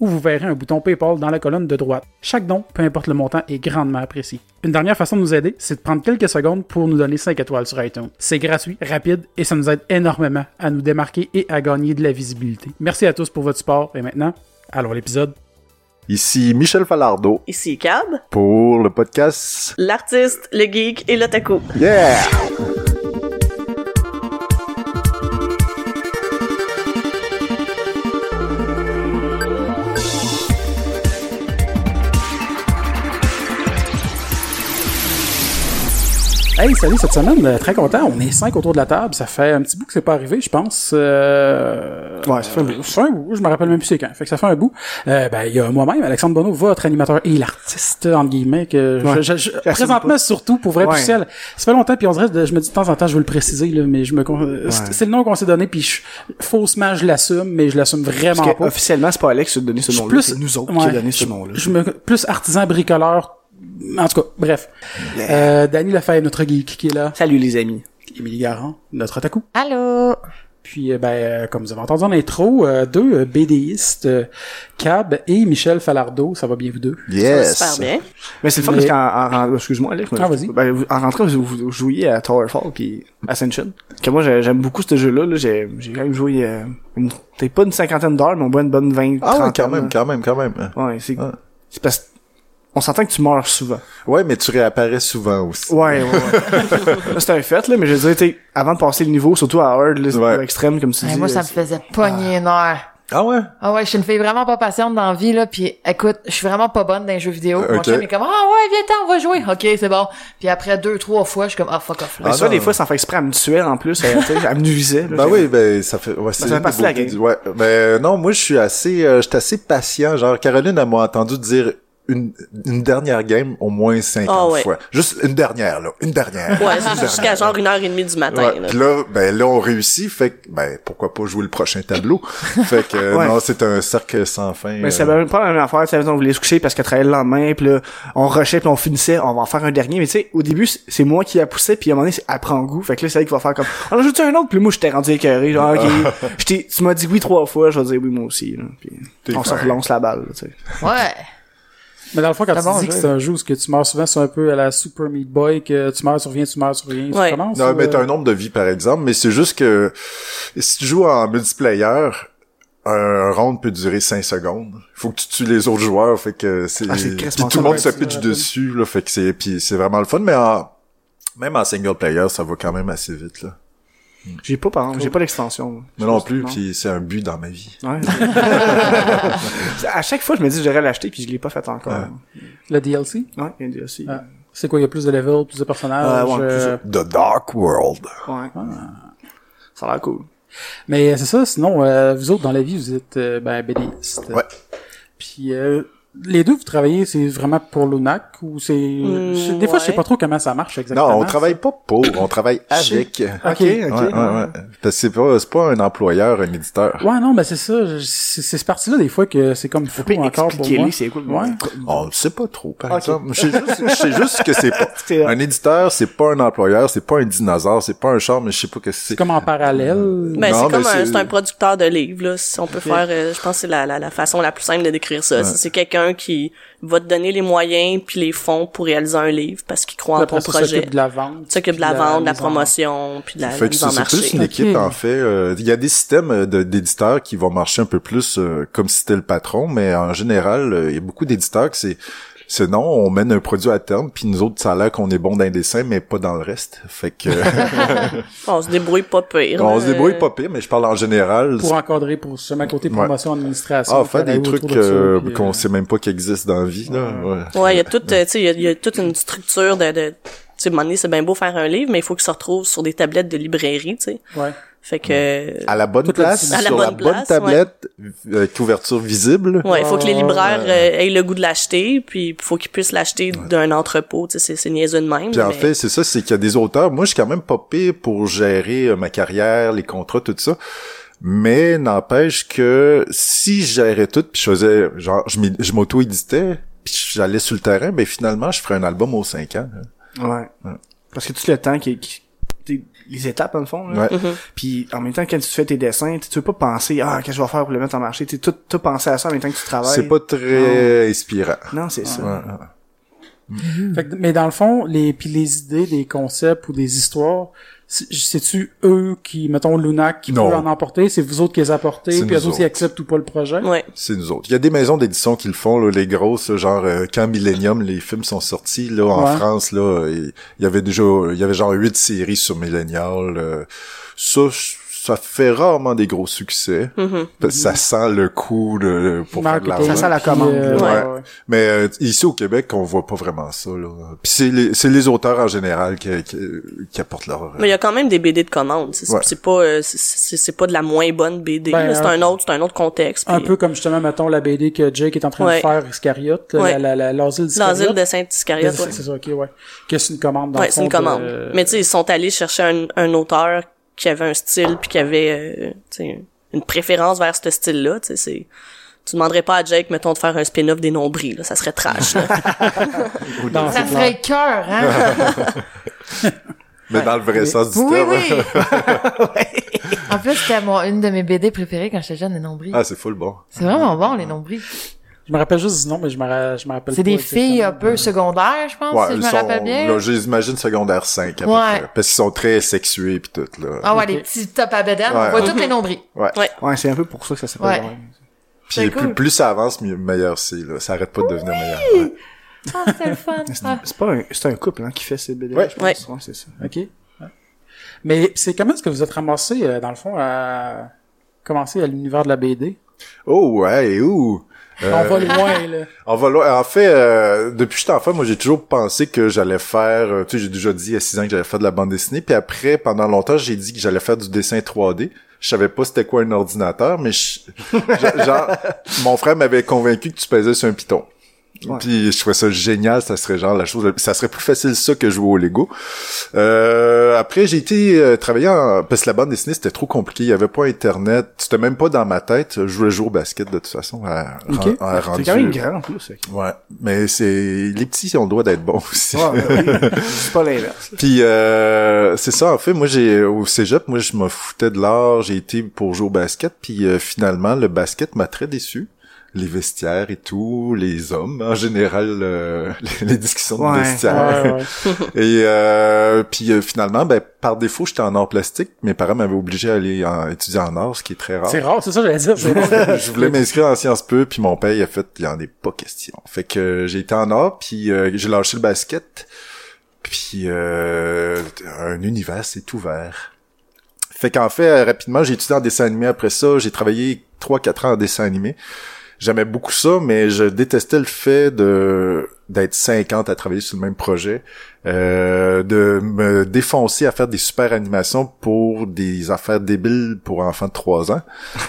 où vous verrez un bouton PayPal dans la colonne de droite. Chaque don, peu importe le montant, est grandement apprécié. Une dernière façon de nous aider, c'est de prendre quelques secondes pour nous donner 5 étoiles sur iTunes. C'est gratuit, rapide et ça nous aide énormément à nous démarquer et à gagner de la visibilité. Merci à tous pour votre support et maintenant, allons à l'épisode. Ici Michel Falardeau Ici Cab, pour le podcast l'artiste, le geek et l'otaku. Yeah! Hey, salut, cette semaine, euh, très content. On est cinq autour de la table. Ça fait un petit bout que c'est pas arrivé, je pense. Euh... Ouais, ça fait un bout. Ça fait un bout. Je me rappelle même plus c'est quand. Fait que ça fait un bout. Euh, ben, il y a moi-même, Alexandre Bonneau, votre animateur et l'artiste, entre guillemets, que Ouais. je, je- je- Merci présentement, surtout, pour vrai, Ouais. ciel. Ça fait longtemps, puis on dirait, je me dis de temps en temps, je veux le préciser, là, mais je me, c'est le nom qu'on s'est donné, puis je- faussement, je l'assume, mais je l'assume vraiment Parce que, pas. officiellement, c'est pas Alex qui a donné ce nom-là. plus- C'est nous autres qui a donné ce nom-là. Je me plus artisan bricoleur. En tout cas, bref. Euh, Danny Lefebvre, notre geek qui est là. Salut les amis. Émilie Garand, notre otaku. Allô? Puis, euh, ben, euh, comme vous avez entendu en intro, euh, deux euh, BDistes, euh, Cab et Michel Falardeau. Ça va bien vous deux? Yes! Super bien. Mais c'est le fun Mais- parce qu'en, en- en- excuse-moi Alex. Ah, vas-y. Ben, vous- en rentrant, vous, vous jouiez à Towerfall puis Ascension. Que moi, j'ai- j'aime beaucoup ce jeu-là, là. J'ai, j'ai quand même joué, euh, une, peut-être pas une cinquantaine d'heures, mais au moins une bonne 20, Ah ouais, 30 quand même, quand même, quand même. Ouais, c'est, c'est parce on s'entend que tu meurs souvent. Ouais, mais tu réapparais souvent aussi. Ouais, ouais, ouais. C'est un fait, là, mais je veux dire, t'sais, avant de passer le niveau, surtout à hard, là, Ouais. à extrême, comme tu Hey, dis. moi, ça euh, me faisait pogner les nerfs. Ah ouais? Ah ouais, je suis une fille vraiment pas patiente dans la vie, là, puis écoute, je suis vraiment pas bonne dans les jeux vidéo. Mon Ok. chum est comme, ah ouais, viens t'en, on va jouer. Ok, c'est bon. Puis après deux, trois fois, je suis comme, ah fuck off, là. Ben, Ah, ça, des fois, ça en fait exprès, elle me tuait en plus, elle, t'sais, elle me nuisait. là, Ben oui, ben ça fait ouais, c'est ça fait une partie de la game. Ouais, ben non, moi je suis assez euh, j'étais assez patient, genre Caroline elle m'a entendu dire une, une dernière game au moins 50 Ah ouais. fois. Juste une dernière là, une dernière. Ouais, jusqu'à genre une heure et demie du matin. Ouais, là. pis là, ben là, on réussit, fait que, ben, pourquoi pas jouer le prochain tableau? fait que, euh, Ouais. non, c'est un cercle sans fin. Mais euh. c'est même pas la même affaire, tu sais, on voulait se coucher parce qu'elle travaillait le lendemain, puis là, on rushait, puis on finissait, on va en faire un dernier, mais tu sais, au début, c'est- moi qui la poussé, puis à un moment donné, c'est- elle prend goût, fait que là, c'est elle qui va faire comme, on en joue un autre, puis moi, j'étais rendu écœuré, genre, ok, j'étais, tu m'as dit oui trois fois, je vais dire oui moi aussi, là, puis T'es on se relance la balle, tu sais. Ouais. Mais dans le fond, quand tu dis jeu. que c'est un jeu où ce que tu meurs souvent, c'est un peu à la Super Meat Boy, que tu meurs, tu reviens, tu meurs, tu reviens. Ouais. Tu commences? Non, ou, mais t'as euh, un nombre de vies, par exemple, mais c'est juste que si tu joues en multiplayer, un round peut durer 5 secondes. Faut que tu tues les autres joueurs, fait que c'est... Ah, tout le monde se c'est pitch rapide. dessus, là, fait que c'est... Puis c'est vraiment le fun, mais en... Même en single player, ça va quand même assez vite, là. J'ai pas, par exemple, j'ai pas l'extension. moi. Mais non plus, puis c'est un but dans ma vie. Ouais. à chaque fois, je me dis, j'aurais l'acheter, puis je l'ai pas fait encore. Ouais. Le DLC? Ouais, il y a aussi. Ah. C'est quoi, il y a plus de levels, plus de personnages? Euh, ouais, plus euh, The Dark World. Ouais. Ça a l'air cool. Mais c'est ça, sinon, euh, vous autres, dans la vie, vous êtes, euh, ben, BDistes. Ouais. Puis, euh, les deux, vous travaillez, c'est vraiment pour l'UNAC ou c'est... c'est- Des fois, je sais pas trop comment ça marche exactement. Non, on travaille pas pour, on travaille avec. Ok, ok. Ouais, ouais, ouais. Parce que c'est pas, c'est pas un employeur, un éditeur. Ouais, non, mais c'est ça. C'est c'est cette partie-là, des fois, que c'est comme fou Puis encore pour moi. c'est cool. Ouais. On ne sait pas trop, par exemple. Je sais juste, je sais juste que c'est pas, un éditeur, c'est pas un employeur, c'est pas un dinosaure, c'est pas un char, mais je sais pas que c'est. C'est comme en parallèle. Ben, Non, c'est comme un, un producteur de livres, là. Si on peut faire, euh, je pense que c'est la, la, la façon la plus simple de décrire ça. Si C'est quelqu'un qui va te donner les moyens puis les fonds pour réaliser un livre parce qu'il croit en ton ça, projet. s'occupe de la vente. s'occupe de la vente, de la promotion, puis de la mise c'est en c'est marché. plus une équipe, en fait. Euh, Il y a des systèmes euh, d'éditeurs qui vont marcher un peu plus euh, comme si c'était le patron, mais en général, euh, il y a beaucoup d'éditeurs que c'est c'est non, on mène un produit à terme, puis nous autres, ça a l'air qu'on est bon dans les dessins, mais pas dans le reste. Fait que On se débrouille pas pire. on se débrouille pas pire, mais je parle en général. Pour encadrer, pour seulement côté promotion, administration. Ah, faire des trucs euh, puis, qu'on euh, sait même pas qu'ils existent dans la vie, là. Ouais. Ouais, il y a toute, euh, tu sais, il y a- il y, a toute une structure de, de tu sais, à un moment donné, c'est bien beau faire un livre, mais il faut qu'il se retrouve sur des tablettes de librairie, tu sais. Ouais. Fait que À la bonne place, distribution. À la sur la bonne bonne tablette, euh, couverture visible. Ouais, il faut que les Ouais, libraires euh, aient le goût de l'acheter, puis il faut qu'ils puissent l'acheter d'un entrepôt, tu sais, c'est- c'est niaiseux de même. Puis en mais- fait, c'est ça, c'est qu'il y a des auteurs. Moi, je suis quand même pas pire pour gérer euh, ma carrière, les contrats, tout ça. Mais n'empêche que si je gérais tout, puis je faisais, genre, je m'auto-éditais, puis j'allais sur le terrain, ben finalement, je ferais un album aux 5 ans. hein. Ouais. Parce que tout le temps qui, qui les étapes dans le fond là. Ouais. Mhm. puis en même temps quand tu fais tes dessins tu veux pas penser ah qu'est-ce que je vais faire pour le mettre en marché? Tu tout tout penser à ça en même temps que tu travailles C'est pas très inspirant. non c'est ça Ouais, ouais. Fait que- mais dans le fond, les puis les idées, des concepts ou des histoires, c'est-tu eux qui, mettons, Lunac, qui Non. peut en emporter, c'est vous autres qui les apportez, C'est puis nous eux autres qui autres. acceptent ou pas le projet? Ouais. C'est nous autres. Il y a des maisons d'édition qui le font, là, les grosses, genre euh, quand Millennium, les films sont sortis là en Ouais. France, là, il il y avait déjà, il y avait genre huit séries sur Millennial. euh, ça, ça fait rarement des gros succès. Parce que Ça sent le coup de, pour faire de l'argent. Ça sent la puis, commande, euh, là. ouais, Ouais. ouais. Mais euh, ici au Québec, on voit pas vraiment ça. Là. Puis c'est les, c'est les auteurs en général qui, qui, qui apportent leur. Mais il y a quand même des BD de commande. C'est pas euh, c'est- c'est c'est pas de la moins bonne BD. Ben, c'est un- un autre c'est un autre contexte. Un peu comme justement, mettons, la BD que Jake est en train Ouais. de faire, Iscariote, Ouais. la, la, la, l'asile. L'asile de Saint-Iscariote. C'est ouais. c'est ça, ok, ouais. Que c'est une commande dans Ouais, c'est une commande. Mais tu sais, ils sont allés chercher un, un auteur qui avait un style puis qui avait euh, tu sais, une préférence vers ce style-là. Tu sais, c'est tu demanderais pas à Jake, mettons, de faire un spin-off des nombris, là. Ça serait trash, là. Ça ferait cœur, hein? Mais dans le vrai sens du oui, terme. oui. en plus, c'était mon, une de mes BD préférées quand j'étais jeune, les nombris. Ah, c'est full bon. C'est vraiment bon, les nombris. Je me rappelle juste du nom, mais je me, ra- je me rappelle C'est des filles un peu secondaires, je pense, Ouais, si je ils me sont, rappelle bien. là, j'imagine secondaire 5 à peu Ouais. près. Parce qu'ils sont très sexués pis tout, là. Ah ouais, les petits tops à bedaine, Ouais. on voit tous les nombris. Ouais. Ouais. ouais c'est un peu pour ça que ça s'appelle Ouais. Puis plus, cool. plus ça avance, mieux, meilleur c'est, là. Ça arrête pas de devenir meilleur. Ouais. Ah, c'est le fun. C'est- Ah. pas un c'est un couple hein, qui fait ces BD Ouais. je pense Ouais. ouais, c'est ça OK. Ouais. Mais c'est comment est-ce que vous êtes ramassé, euh, dans le fond, à commencer à l'univers de la BD? Oh, ouais, ouh. Euh, On va loin, là. On va loin. En fait, euh, depuis que j'étais enfant, moi, j'ai toujours pensé que j'allais faire, euh, tu sais, j'ai déjà dit à 6 ans que j'allais faire de la bande dessinée, puis après, pendant longtemps, j'ai dit que j'allais faire du dessin 3D. Je savais pas c'était quoi un ordinateur, mais je- je- genre, mon frère m'avait convaincu que tu pesais sur un piton. Ouais. Puis je trouvais ça génial, ça serait genre la chose, ça serait plus facile ça que jouer au Lego. Euh, après j'ai été euh, travailler en, parce que la bande dessinée c'était trop compliqué, il y avait pas internet, c'était même pas dans ma tête. Je voulais jouer au basket de toute façon. À, Ok. à- à c'est quand même grand en plus ok. Ouais, mais c'est les petits ont le droit d'être bons aussi. Ouais, ouais, oui. c'est pas l'inverse Puis euh, c'est ça en fait, moi j'ai au cégep, moi je me foutais de l'art, j'ai été pour jouer au basket puis euh, finalement le basket m'a très déçu. Les vestiaires et tout, les hommes en général, euh, les, les discussions de vestiaires. Ouais, ouais. Et euh, puis euh, finalement, ben par défaut, j'étais en art plastique. Mes parents m'avaient obligé à aller en, étudier en art, ce qui est très rare. C'est rare, c'est ça, j'allais dire. c'est rare. je voulais m'inscrire en sciences peu, puis mon père il a fait, il en est pas question. Fait que euh, j'ai été en art, puis euh, j'ai lâché le basket, puis euh, un univers s'est ouvert. Fait qu'en fait, rapidement, j'ai étudié en dessin animé après ça. J'ai travaillé 3-4 ans en dessin animé. J'aimais beaucoup ça, mais je détestais le fait de d'être 50 à travailler sur le même projet, euh, de me défoncer à faire des super animations pour des affaires débiles pour enfants de 3 ans.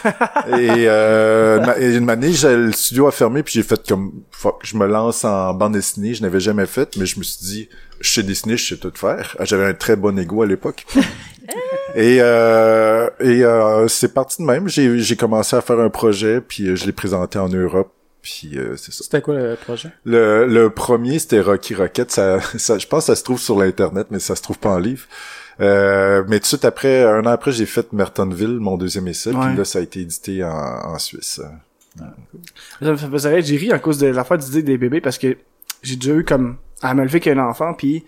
et, euh, et une année, le studio a fermé, puis j'ai fait comme fuck, je me lance en bande dessinée, je n'avais jamais fait, mais je me suis dit, je sais dessiner, je sais tout faire. J'avais un très bon ego à l'époque. Et, euh, et euh, c'est parti de même. J'ai, j'ai commencé à faire un projet, puis euh, je l'ai présenté en Europe, puis euh, c'est ça. C'était quoi le projet? Le, le premier, c'était Rocky Rocket. Ça, ça, je pense que ça se trouve sur l'Internet, mais ça se trouve pas en livre. Euh, mais tout de suite après, un an après, j'ai fait Mertonville, mon deuxième essai, Ouais. puis là, ça a été édité en, en Suisse. Ça me fait rire, j'ai ri à cause de l'affaire d'idée des bébés parce que j'ai déjà eu comme à me lever qu'un enfant puis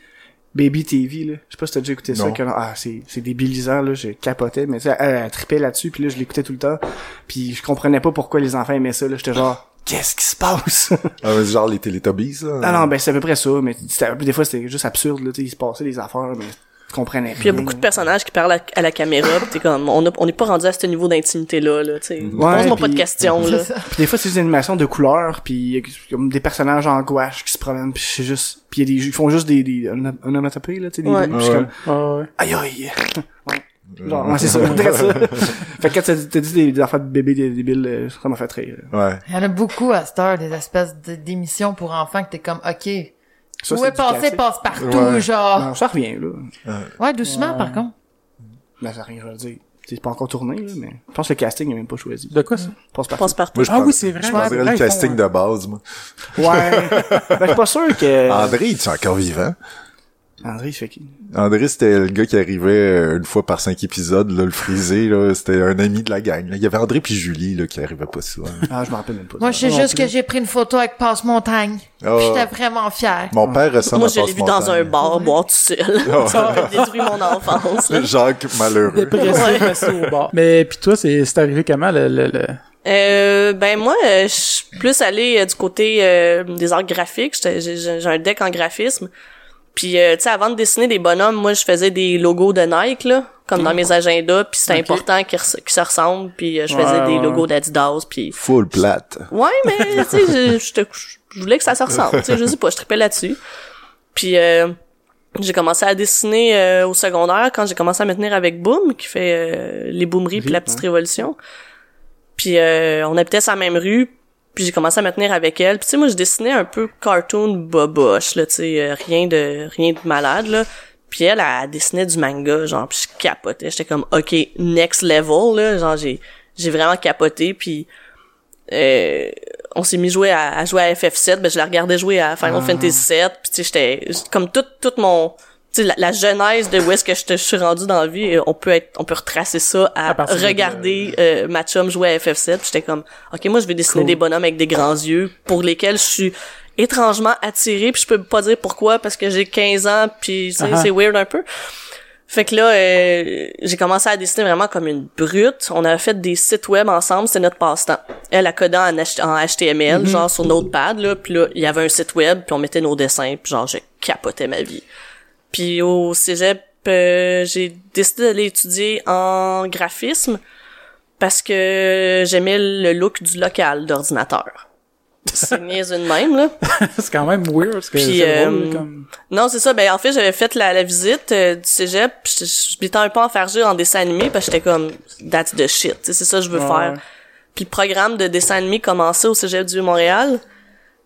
Baby TV là, je sais pas si t'as déjà écouté ça qu'un- ah c'est c'est débilisant là, j'ai capoté mais tu sais elle, elle tripait là-dessus puis là je l'écoutais tout le temps. Puis je comprenais pas pourquoi les enfants aimaient ça là, j'étais genre qu'est-ce qui se passe? Ah, mais genre les Teletubbies, là. Ah non ben c'est à peu près ça mais des fois c'était juste absurde là, tu sais il se passait des affaires mais je comprenais Puis il y a beaucoup de personnages qui parlent à, à la caméra, pis t'es comme, on n'est pas rendu à ce niveau d'intimité-là, là, tu sais. Ouais, Pose-moi pas de questions, là. Puis des fois c'est des animations de couleurs puis il y a comme des personnages en gouache qui se promènent puis c'est juste puis il y a des ils font juste des des un onomatopées là tu sais des Ouais. bruits, comme Ah ouais. aïe aïe Genre, ouais, c'est ça, très ça. fait que quand t'as dit des, des affaires de bébés des débiles, euh, ça m'a fait rire. Ouais. Il y en a beaucoup à cette heure, des espèces de- d'émissions pour enfants que t'es comme, ok, Ça, passé, éducatif. passe partout, Ouais. genre. Non, ça revient, là. Ouais, doucement, par contre. Ben, ça n'a rien à dire. C'est pas encore tourné, là, mais je pense que le casting est même pas choisi. De quoi ça? Passe par Passe partout. Moi, je Ah oui, c'est vrai. Je Ouais, le casting font, de base, moi. Ouais. ben, je suis pas sûr que... André, il est encore vivant? André, il fait qui? André, c'était le gars qui arrivait euh, une fois par cinq épisodes, là, le frisé, là. C'était un ami de la gang. là. Il y avait André puis Julie, là, qui arrivait pas souvent. Ah, je me rappelle même pas. Moi, je sais juste plus. que j'ai pris une photo avec Passe-Montagne. Ah. J'étais vraiment fière. Mon père ressemble Moi, à je l'ai vu dans un bar boire tout seul. Ça aurait détruit mon enfance. là. Jacques malheureux. Dépressif, au bar. Mais puis toi, c'est c'est arrivé comment le, le, le- Euh, ben moi, euh, je suis plus allée euh, du côté euh, des arts graphiques. J'étais- J'ai j'ai un deck en graphisme. Puis, euh, tu sais, avant de dessiner des bonhommes, moi, je faisais des logos de Nike, là, comme dans mes agendas. Puis c'était important qu'ils res- se ressemblent. Puis euh, je Ouais, faisais des ouais, logos d'Adidas. Puis Full plate. ouais, mais tu sais, je, voulais que ça se ressemble. Tu sais, je sais pas, je tripais là-dessus. Puis euh, j'ai commencé à dessiner euh, au secondaire quand j'ai commencé à me tenir avec Boom, qui fait euh, les boomeries puis la petite révolution. Puis euh, on habitait sur la même rue, puis j'ai commencé à me tenir avec elle. Puis tu sais, moi je dessinais un peu cartoon boboche, là, tu sais, euh, rien de rien de malade là. Puis elle, elle, dessinait du manga, genre, puis je capotais. J'étais comme, ok, next level, là, genre j'ai j'ai vraiment capoté. Puis euh, on s'est mis jouer à, à jouer à FF7, ben je la regardais jouer à Final Fantasy 7, puis tu sais j'étais comme tout tout mon la, la genèse de où est-ce que je, te- je suis rendu dans la vie, euh, on peut être on peut retracer ça à, À partir de- regarder euh, ma chum jouer à FF7, puis j'étais comme OK, moi je vais dessiner Cool. des bonhommes avec des grands yeux pour lesquels je suis étrangement attirée, puis je peux pas dire pourquoi parce que j'ai 15 ans puis sais, Ah. c'est weird un peu. Fait que là, euh, j'ai commencé à dessiner vraiment comme une brute. On a fait des sites web ensemble, c'était notre passe-temps. Elle a codé en, HTML, genre sur Notepad, là, puis là, il y avait un site web, puis on mettait nos dessins, puis genre, je capotais ma vie. Puis au cégep, euh, j'ai décidé d'aller étudier en graphisme parce que j'aimais le look du local d'ordinateur. C'est niaiseux de même, là. c'est quand même weird parce que Puis, drôle, euh, comme Non, c'est ça. Ben, en fait, j'avais fait la, la visite euh, du cégep. pis Je, m'étais un peu enfargée en dessin animé parce que j'étais comme, that's the shit. C'est ça que je veux Ouais, faire. Puis le programme de dessin animé commençait au cégep du Montréal.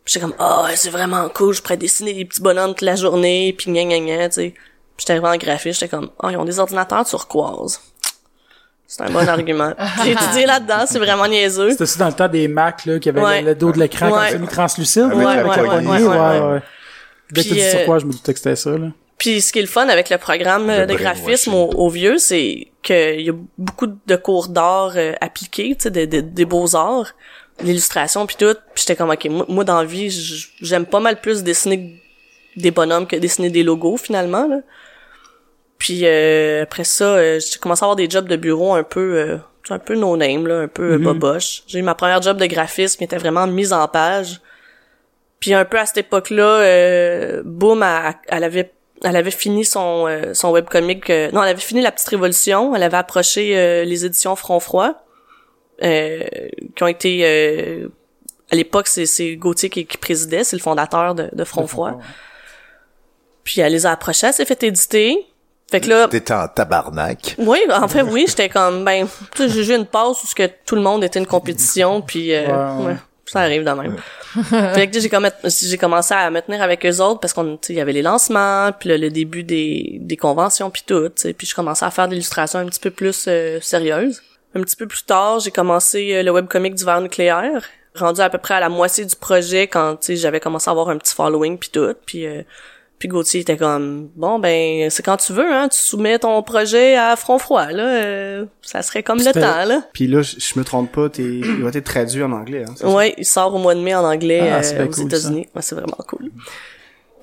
Puis j'étais comme, ah, ouais, c'est vraiment cool. Je pourrais dessiner des petits bonhommes toute la journée. Puis gna gna gna, tu sais. Puis j'étais arrivé en graphisme. J'étais comme, ah, ils ont des ordinateurs turquoise. C'est un bon argument. J'ai étudié là-dedans. C'est vraiment niaiseux. c'était aussi dans le temps des Mac là qui avait Ouais. le, le dos de l'écran Ouais. comme translucide Avec là, avec la poignée, ouais, ouais, ouais. ouais. Dès que dit sur euh, quoi, je me doutais que c'était ça là. Puis ce qui est le fun avec le programme euh, Le de graphisme au, au vieux, c'est qu'il y a beaucoup de cours d'art euh, appliqués, tu sais, de- de- des beaux-arts, l'illustration puis tout. Puis j'étais comme, OK, moi, moi dans la vie, j'aime pas mal plus dessiner des bonhommes que dessiner des logos, finalement, là. Puis euh, après ça, euh, j'ai commencé à avoir des jobs de bureau un peu... euh, un peu no-name, là, un peu euh, boboche. J'ai eu ma première job de graphisme qui était vraiment mise en page. Puis un peu à cette époque-là, euh, Boom, elle, elle avait elle avait fini son euh, son webcomic euh, non elle avait fini la petite révolution elle avait approché euh, les éditions Front Froid qui ont été euh, à l'époque c'est c'est Gauthier qui, qui présidait c'est le fondateur de, de Front Froid puis elle les a approchés elle s'est fait éditer fait que là T'étais en tabarnak. oui, en fait, oui, j'étais comme, ben, tu sais, j'ai eu une passe où ce que tout le monde était une compétition, puis euh, ouais. ça arrive de même. fait que j'ai comm- j'ai commencé à me tenir avec eux autres parce qu'on, tu sais, il y avait les lancements, puis le, le début des, des conventions, puis tout, tu sais, puis je commençais à faire des illustrations un petit peu plus euh, sérieuses. Un petit peu plus tard, j'ai commencé euh, le webcomic du verre nucléaire, rendu à peu près à la moitié du projet quand, tu sais, j'avais commencé à avoir un petit following, puis tout, puis... euh, puis Gauthier était comme bon ben c'est quand tu veux hein, tu soumets ton projet à front froid là, euh, ça serait comme le temps là. Puis là, je me trompe pas, t'es, il va être traduit en anglais, hein, ça? Ouais, il sort au mois de mai en anglais Ah, euh, aux cool, États-Unis. Ouais, c'est vraiment cool.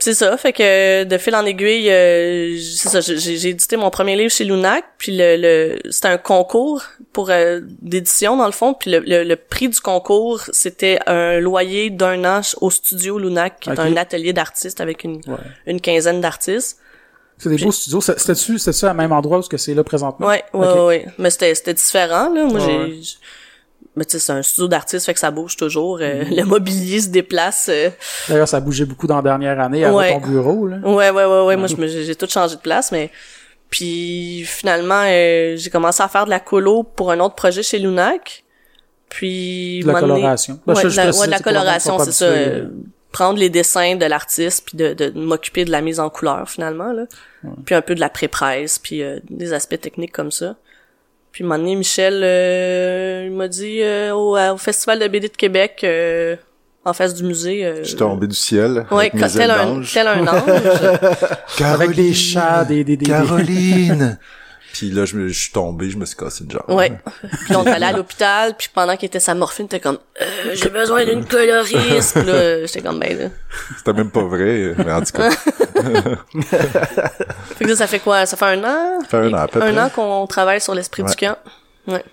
C'est ça, fait que de fil en aiguille, euh, c'est ça, j'ai j'ai édité mon premier livre chez Lunac, puis le, le c'était un concours pour euh, d'édition dans le fond, puis le, le, le prix du concours c'était un loyer d'un an au studio Lunac, qui est un atelier d'artistes avec une Ouais. une quinzaine d'artistes. C'est des beaux studios. C'était-tu, c'était-tu à même endroit où ce que c'est là présentement? Ouais, ouais, Ok. ouais. Mais c'était, c'était différent, là. Moi, Ouais, j'ai, mais tu sais, c'est un studio d'artiste, fait que ça bouge toujours. euh, Le mobilier se déplace. euh. D'ailleurs, ça a bougé beaucoup dans la dernière année Ouais. ton bureau, là. Ouais, ouais, ouais, ouais. Moi, j'ai tout changé de place, mais... Puis finalement, euh, j'ai commencé à faire de la colo pour un autre projet chez Lunac. Puis De la coloration. Ben, Ouais, je- je la, de la coloration, c'est ça. euh, prendre les dessins de l'artiste puis de, de m'occuper de la mise en couleur finalement là. Puis un peu de la pré-presse puis euh, des aspects techniques comme ça. Puis un moment donné, Michel euh, il m'a dit euh, au, au festival de BD de Québec euh, en face du musée euh, Je suis tombé du ciel. Mes tel un, tel un ange. Avec des chats, des, des, des, des- Caroline! Puis là, je, me, je suis tombé, je me suis cassé une jambe. Ouais. Puis on est allé à l'hôpital, puis pendant qu'il était sa morphine, t'es comme euh, j'ai besoin d'une coloriste. Puis là, j'étais comme ben là. C'était même pas vrai, mais en tout cas, Fait que là, ça fait quoi? Ça fait un an? Ça fait un an à peu Un près. an qu'on travaille sur l'esprit du camp. Ouais.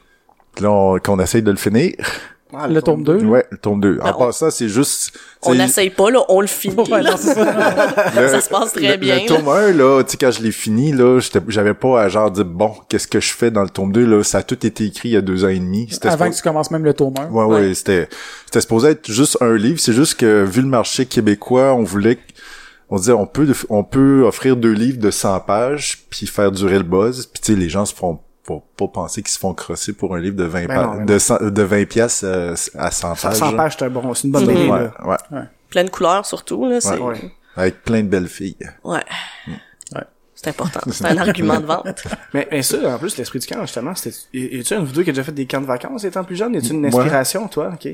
Puis là, on, qu'on essaye de le finir. Ah, Le tome 2. Ouais, le tome 2. En Ben, on- passant, c'est juste... On n'essaye pas là, on le finit. Ouais, non, ça. le- ça se passe très le- bien, Le tome 1, là, tu sais, quand je l'ai fini, là, j'avais pas à genre dire, bon, qu'est-ce que je fais dans le tome 2, là? Ça a tout été écrit il y a deux ans et demi. C'était Avant supposé- que tu commences même le tome 1. Ouais, ouais, c'était, c'était supposé être juste un livre. C'est juste que, vu le marché québécois, on voulait, on disait, on peut, on peut offrir deux livres de 100 pages, puis faire durer le buzz. Puis tu sais, les gens se font faut pas penser qu'ils se font crosser pour un livre de 20 Ben non, ben non. de, 100 de 20 pièces euh, à 100 pages. 100 là. pages, c'est un bon, c'est une bonne. BD, Ouais, là. ouais, Pleine couleur surtout là, c'est Ouais. ouais. avec plein de belles filles. Ouais. C'est important. C'est un argument de vente. Mais, mais ça, en plus, l'esprit du camp, justement, c'était, y, y tu une vidéo qui a déjà fait des camps de vacances étant plus jeune? Y a-tu une Ouais. inspiration, toi? Ok.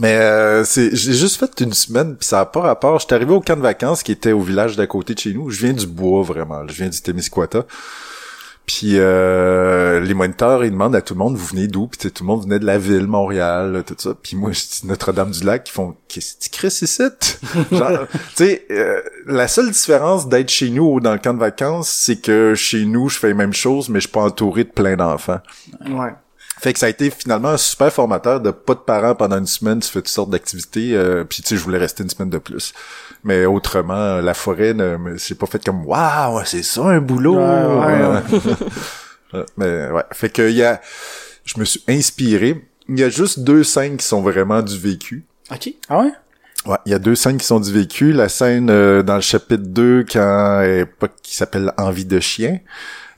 Mais euh, c'est j'ai juste fait une semaine puis ça a pas rapport. J'étais arrivé au camp de vacances qui était au village d'à côté de chez nous. Je viens du bois vraiment. Je viens du Témiscouata. Puis euh, les moniteurs ils demandent à tout le monde vous venez d'où? Puis tout le monde venait de la ville, Montréal, là, tout ça. Puis moi je dis Notre-Dame-du-Lac. Ils font qu'est-ce que tu crées ici Genre, tu sais, euh, la seule différence d'être chez nous ou dans le camp de vacances, c'est que chez nous je fais les mêmes choses, mais je suis pas entouré de plein d'enfants. Ouais. Fait que ça a été finalement un super formateur de pas de parents pendant une semaine, tu fais toutes sortes d'activités, euh, puis tu sais, je voulais rester une semaine de plus. Mais autrement, euh, la forêt, ne me- c'est pas fait comme waouh, c'est ça un boulot. Ouais, ouais, Euh, Mais ouais, fait que il y a, je me suis inspiré. Il y a juste deux scènes qui sont vraiment du vécu. Ok. Ah ouais? Ouais, il y a deux scènes qui sont du vécu. La scène euh, dans le chapitre 2 quand euh, pas qui s'appelle Envie de chien.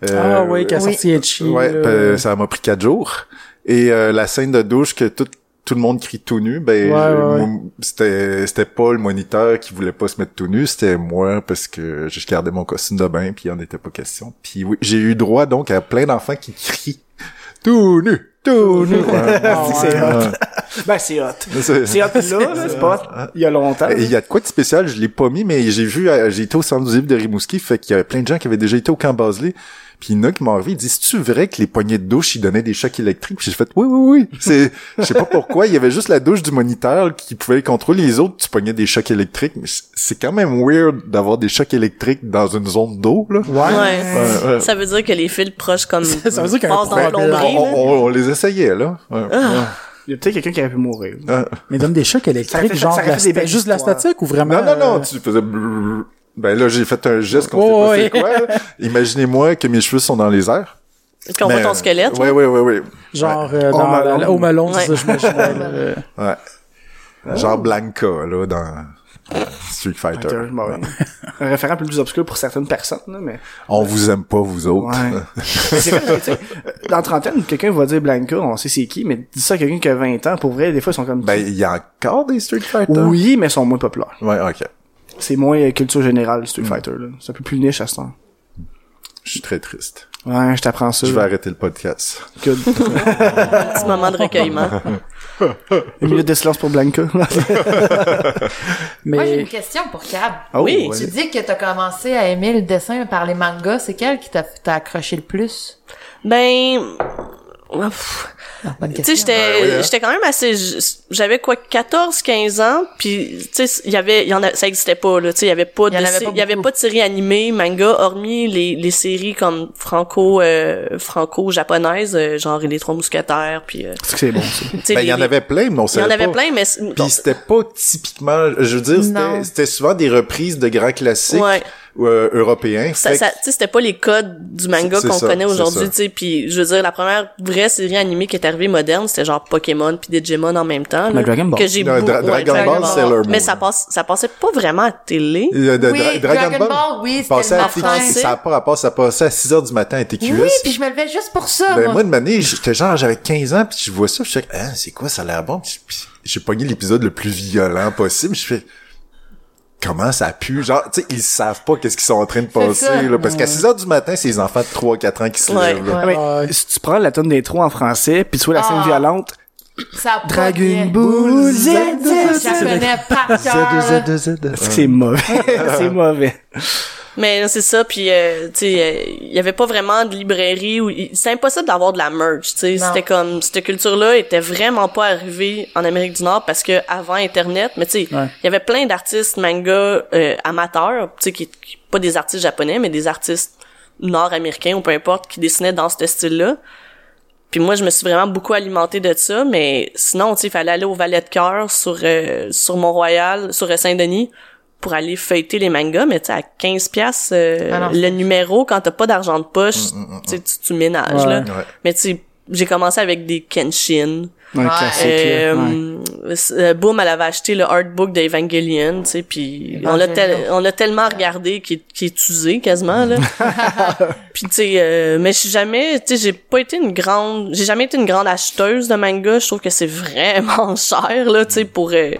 Euh, ah ouais, qui a oui. sorti Etchi. Ouais, ben, ça m'a pris quatre jours. Et euh, la scène de douche que tout tout le monde crie tout nu, ben Ouais, ouais, je- moi, c'était c'était pas le moniteur qui voulait pas se mettre tout nu, c'était moi parce que je gardais mon costume de bain puis il en était pas question. Puis oui, j'ai eu droit donc à plein d'enfants qui crient tout nu, tout nu. Ouais. Ah C'est hot. Ben, c'est hot. C'est- hot là, là, c'est pas hot il y a longtemps. Il y a de quoi de spécial, je l'ai pas mis, mais j'ai vu, euh, j'ai été au centre du livre de Rimouski, fait qu'il y avait plein de gens qui avaient déjà été au camp Baselé. Puis il y en a qui m'ont arrivé, ils disent, c'est-tu vrai que les poignées de douche, ils donnaient des chocs électriques? Puis j'ai fait, oui, oui, oui. C'est, je sais pas pourquoi, il y avait juste la douche du moniteur qui pouvait contrôler les autres, tu pognais des chocs électriques. Mais c'est- quand même weird d'avoir des chocs électriques dans une zone d'eau, là. Ouais. Ouais. ouais. Ça veut dire que les fils proches comme Ça veut dire qu'il y a un problème. On, là. on- on les essayait, là. Ouais. Il y a peut-être quelqu'un qui aurait pu mourir. Ouais. Mais donne des chocs Ça électriques, fait- genre ça la des juste de la statique ou vraiment? Non, non, non, euh, tu faisais brrr. Ben là, j'ai fait un geste qu'on Oh, sait c'est quoi. là. Imaginez-moi que mes cheveux sont dans les airs. Qu'on voit ton squelette. Ouais, là? ouais, ouais, ouais. Genre euh, dans Home Alone, c'est ça, euh. Ouais. Genre Blanca, là, dans Street Fighter. Fighter, bon, ouais. Un référent plus obscur pour certaines personnes, là, mais. On vous aime pas, vous autres. Ouais. Mais c'est vrai, tu sais, euh, dans la trentaine, quelqu'un va dire Blanca, on sait c'est qui, mais dis ça à quelqu'un qui a 20 ans, pour vrai, des fois, ils sont comme... Ben, il y a encore des Street Fighter? oui, mais ils sont moins populaires. Ouais, ok. C'est moins culture générale, Street Mm. Fighter, là. C'est un peu plus niche à ce temps. Je suis très triste. Ouais, je t'apprends ça. Je vais arrêter le podcast. Good. Petit moment de recueillement. Une minute de silence pour Blanca. Moi, j'ai une question pour Cab. Oh, Oui. Tu dis que t'as commencé à aimer le dessin par les mangas. C'est quel qui t'a t'a accroché le plus? Ben, bonne tu sais, j'étais, ouais, hein? j'étais quand même assez, j'avais quoi, 14, 15 ans, puis tu sais, il y avait, il y en a, ça existait pas, là, tu sais, il y avait pas Il y de, il y avait pas de séries animées, manga, hormis les, les séries comme franco, euh, franco-japonaises, euh, genre Les Trois Mousquetaires, puis, euh, C'est bon, ça. tu sais, Ben, il y en avait plein, mais on il y savait en avait pas. plein, mais, Puis c'était pas typiquement, je veux dire, c'était souvent des reprises de grands classiques Ouais. Euh, européen. ça, ça, que- tu sais, c'était pas les codes du manga qu'on connaît aujourd'hui, tu sais. Puis, je veux dire, la première vraie série animée qui est arrivée moderne, c'était genre Pokémon puis Digimon en même temps. Mais là, Dragon Ball. Que j'ai Dra- ouais, Dragon Ball, Sailor Moon. Mais ça passe, ça passait pas vraiment à télé. De- Oui, Dra- Dragon Ball, oui, c'était passait le à matin. TQS, ça a pas rapport, ça passait à 6 heures du matin à TQS. Oui, puis je me levais juste pour ça, Ben, moi. moi, de manière, j'étais genre, j'avais 15 ans, puis je vois ça, je fais, ah, c'est quoi, ça a l'air bon, puis puis j'ai pogné l'épisode le plus violent possible, je fais, comment ça pue, genre, tu sais, ils savent pas qu'est-ce qu'ils sont en train de passer, ça. là, parce qu'à 6 heures du matin, c'est les enfants de 3-4 ans qui se Ouais, lèvent, là. Ah, si tu prends la tonne d'intro en français, puis tu vois la scène Ah. violente, Ça Dragon bien. Ball Z, par cœur. là. c'est mauvais. c'est mauvais. Mais c'est ça, puis euh, tu sais, euh, il y avait pas vraiment de librairie où c'est impossible d'avoir de la merch, tu sais, c'était comme cette culture-là était vraiment pas arrivée en Amérique du Nord parce que avant internet, mais tu sais, il Ouais. y avait plein d'artistes manga euh, amateurs, tu sais qui, qui- pas des artistes japonais mais des artistes nord-américains ou peu importe qui dessinaient dans ce style-là. Puis moi, je me suis vraiment beaucoup alimentée de ça, mais sinon, tu sais, il fallait aller au Valet de Cœur sur euh, sur Mont-Royal, sur Saint-Denis pour aller feuilleter les mangas, mais tu sais, à 15 piastres, euh, Ah le numéro, quand t'as pas d'argent de poche, tu sais, tu, tu ménages, Ouais. là. Ouais. Mais tu j'ai commencé avec des Kenshin. Ouais. classique, là. Ouais. Euh, euh, Boom, elle avait acheté le artbook d'Evangelion, tu sais, puis on l'a tel- on l'a tellement regardé qu'il est- qu'il est usé quasiment là. puis tu sais, euh, mais je suis jamais, tu sais, j'ai pas été une grande, j'ai jamais été une grande acheteuse de manga. Je trouve que c'est vraiment cher là, tu sais, pour euh,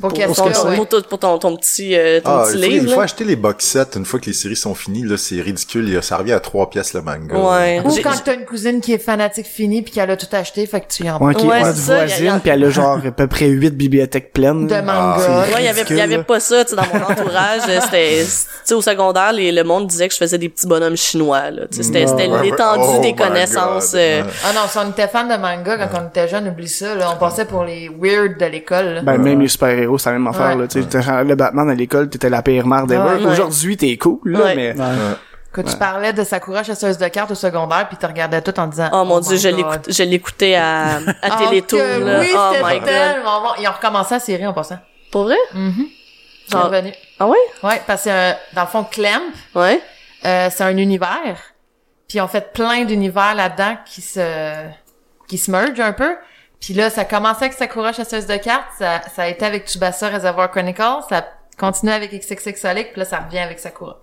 Pour pour, ouais. pour ton, pour ton, ton petit, euh, ton Ah, petit il faut, livre. il faut là. acheter les box sets une fois que les séries sont finies, là, c'est ridicule, il- ça revient à 3 pièces le manga. Ouais. Ou quand t'as une cousine qui est fanatique finie puis qu'elle a tout acheté, fait que tu y en Ouais, qui Ouais, est voisine, a- puis elle a genre à peu près huit bibliothèques pleines. de là. manga. Ah, Ouais, il y avait, y avait pas ça, tu sais, dans mon entourage. euh, c'était, tu sais, au secondaire, les- le monde disait que je faisais des petits bonhommes chinois, là. Tu sais, c'était, c'était l'étendue Oh des connaissances. Euh. Ah non, si on était fan de manga quand on était jeune, oublie ça, là. On passait pour les weird de l'école, là. Ben, même les super-héros, c'est la même affaire, Ouais. là. Tu sais, le Batman à l'école, t'étais la pire merde ever. Ouais. Aujourd'hui, t'es cool, là, Ouais. mais... Que tu parlais de Sakura chasseuse de cartes au secondaire puis tu regardais tout en disant Oh mon my dieu, je God. l'écoute, je l'écoutais à, à Télétoon, là. Oui, oh my c'était tellement bon. Ils ont recommencé la série en passant. Pour vrai? Ils sont revenus. Ah ouais? Ouais, parce que euh, dans le fond, Clamp, Ouais. euh, c'est un univers. Puis on fait plein d'univers là-dedans qui se qui se merge un peu. Puis là, ça a commencé avec Sakura chasseuse de cartes, ça, ça a été avec Tsubasa Reservoir Chronicles, ça a continué avec XXX Sonic, puis là ça revient avec Sakura.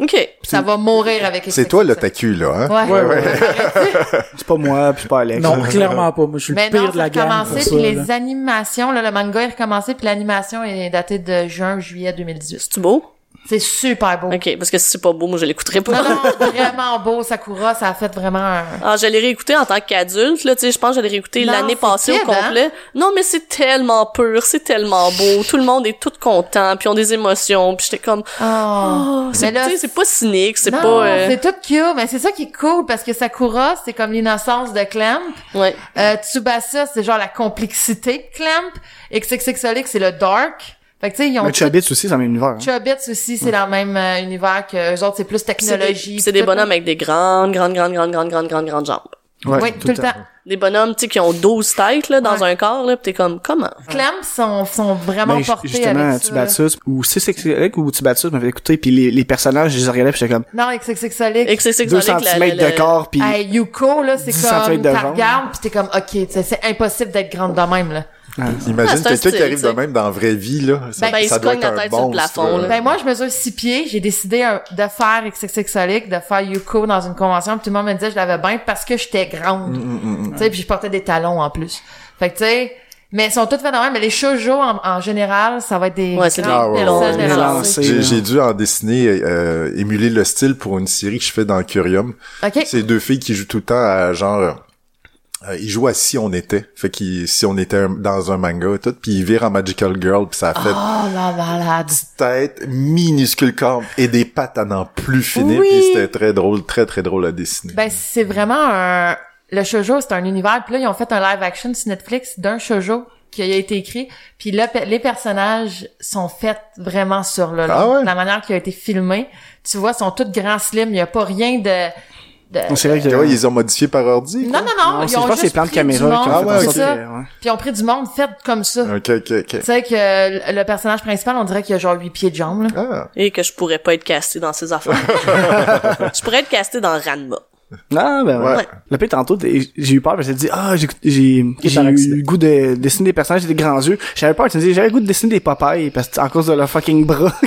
OK. Puis ça va mourir avec XXX. C'est toi tacu, là, hein? Ouais, Ouais, ouais. ouais. C'est pas moi, puis c'est pas Alex. Non, clairement pas. Moi, je suis le Mais pire non, de la ça a gamme pour recommencé, ça. puis là. les animations, là, le manga est recommencé, puis l'animation est datée de juin, juillet 2018. C'est-tu beau? C'est super beau. OK, parce que si c'est pas beau, moi, je l'écouterai pas. Non, non, vraiment beau, Sakura, ça a fait vraiment un... Ah, je l'ai réécouté en tant qu'adulte, là, tu sais, je pense que je l'ai réécouté l'année passée au hein? complet. Non, mais c'est tellement pur, c'est tellement beau, tout le monde est tout content, puis ont des émotions, puis j'étais comme, Oh. oh, c'est, Mais là, tu sais, c'est pas cynique, c'est pas, euh, c'est tout cute, mais c'est ça qui est cool, parce que Sakura, c'est comme l'innocence de Clamp. ouais. Euh, Tsubasa, c'est genre la complexité de Clamp. XXX Sonic, c'est le dark. Fait que tu sais, ils ont Mais tout- Chubits aussi, c'est le même univers. hein. Chubits aussi, c'est dans le même euh, univers que eux autres, c'est plus technologie. c'est des tout, bonhommes avec des grandes, grandes, grandes, grandes, grandes, grandes, grandes, grandes jambes. Oui, tout, le temps. Des bonhommes, tu sais, qui ont 12 têtes, là, dans Ouais. un corps, là, pis t'es comme, comment? Clamp sont, sont vraiment Ben, portés justement, avec ça. là. Tubatus, ou CCX ou Tubatus m'avait écouté, puis les, les personnages, je les regardais, puis j'étais comme, Non, Sonic. XXX 2 Sonic, la- cm de corps, puis Hey, Yuko, là, c'est 10 comme, centimètres de t'as ventre. regardes pis t'es comme, ok, tu sais, c'est impossible d'être grande de même, là. Imagine Ah, c'est un quelqu'un qui arrive de même dans la vraie vie, là. Ça, Ben, il ça se doit cogne être la un tête sur le plafond, là. Ben, moi, je mesure six pieds. J'ai décidé euh, de faire XXX Sonic, de faire Yuko dans une convention. Puis tout le monde me disait que je l'avais bien parce que j'étais grande. Mm, Tu sais, puis je portais des talons en plus. Fait que, tu sais, mais ils sont tous faits de même. Mais les shoujo, en, en général, ça va être des Ouais, c'est grandes des- personnes Ah, ouais, ouais, élancées. ouais. J'ai, j'ai dû en dessiner, euh, émuler le style pour une série que je fais dans Curium. OK. C'est deux filles qui jouent tout le temps à genre... euh, ils jouent à si on était. Fait qu'ils si on était un- dans un manga et tout, puis ils virent en Magical Girl, puis ça a fait Oh, la malade. tête, minuscule corps et des pattes à n'en plus finir, Oui. puis c'était très drôle, très très drôle à dessiner. Ben, c'est vraiment un... Le shoujo, c'est un univers. Puis là, ils ont fait un live action sur Netflix d'un shoujo qui a été écrit. Puis là, les personnages sont faits vraiment sur le. Ah ouais? La manière qui a été filmé. Tu vois, ils sont tous grands slim. Il y a pas rien de c'est vrai que Ouais, ils ont modifié par ordi. non, non, non, Non, ils ont pense que c'est juste plein de pris du monde, ça, ok, ouais. Puis ils ont pris du monde fait comme ça. Ok, ok, ok. Tu sais que le le personnage principal, on dirait qu'il a genre 8 pieds de jambes, là. Ah. Et que je pourrais pas être casté dans ces affaires. je pourrais être casté dans Ranma. Non, ben ouais. Ouais. Le pire, tantôt, j'ai eu peur parce que j'ai dit, ah, j'ai, j'ai, j'ai eu le goût de dessiner des personnages avec des grands yeux. J'avais peur, tu me dis, j'avais le goût de dessiner des papayes parce que, à cause de leur fucking bras.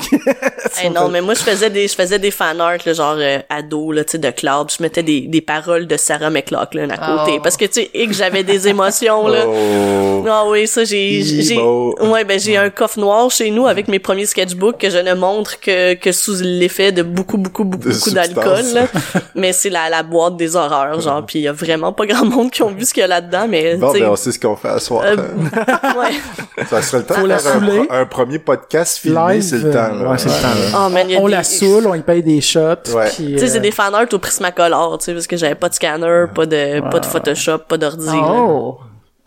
Eh non, mais moi je faisais des je faisais des fan art là, genre euh, ado là, tu sais de Cloud, je mettais des, des paroles de Sarah McLachlan à côté Oh. parce que tu sais et que j'avais des émotions là. Oh. Ah oui, ça j'ai j'ai ouais ben j'ai un coffre noir chez nous avec mes premiers sketchbooks que je ne montre que que sous l'effet de beaucoup beaucoup beaucoup De beaucoup d'alcool là. mais c'est la la boîte des horreurs genre puis il y a vraiment pas grand monde qui ont vu ce qu'il y a là-dedans mais Bon, ben, on sait ce qu'on fait à soir. euh, ouais. ça serait le temps Faut de la faire un, un premier podcast filmé, Live, c'est le temps. là. ouais, c'est le temps, là. Oh man, il y a On des- la saoule, on y paye des shots. Ouais. puis, Tu sais, c'est euh, des fan art au Prismacolor, tu sais, parce que j'avais pas de scanner, pas de, pas de Photoshop, pas d'ordi. Oh!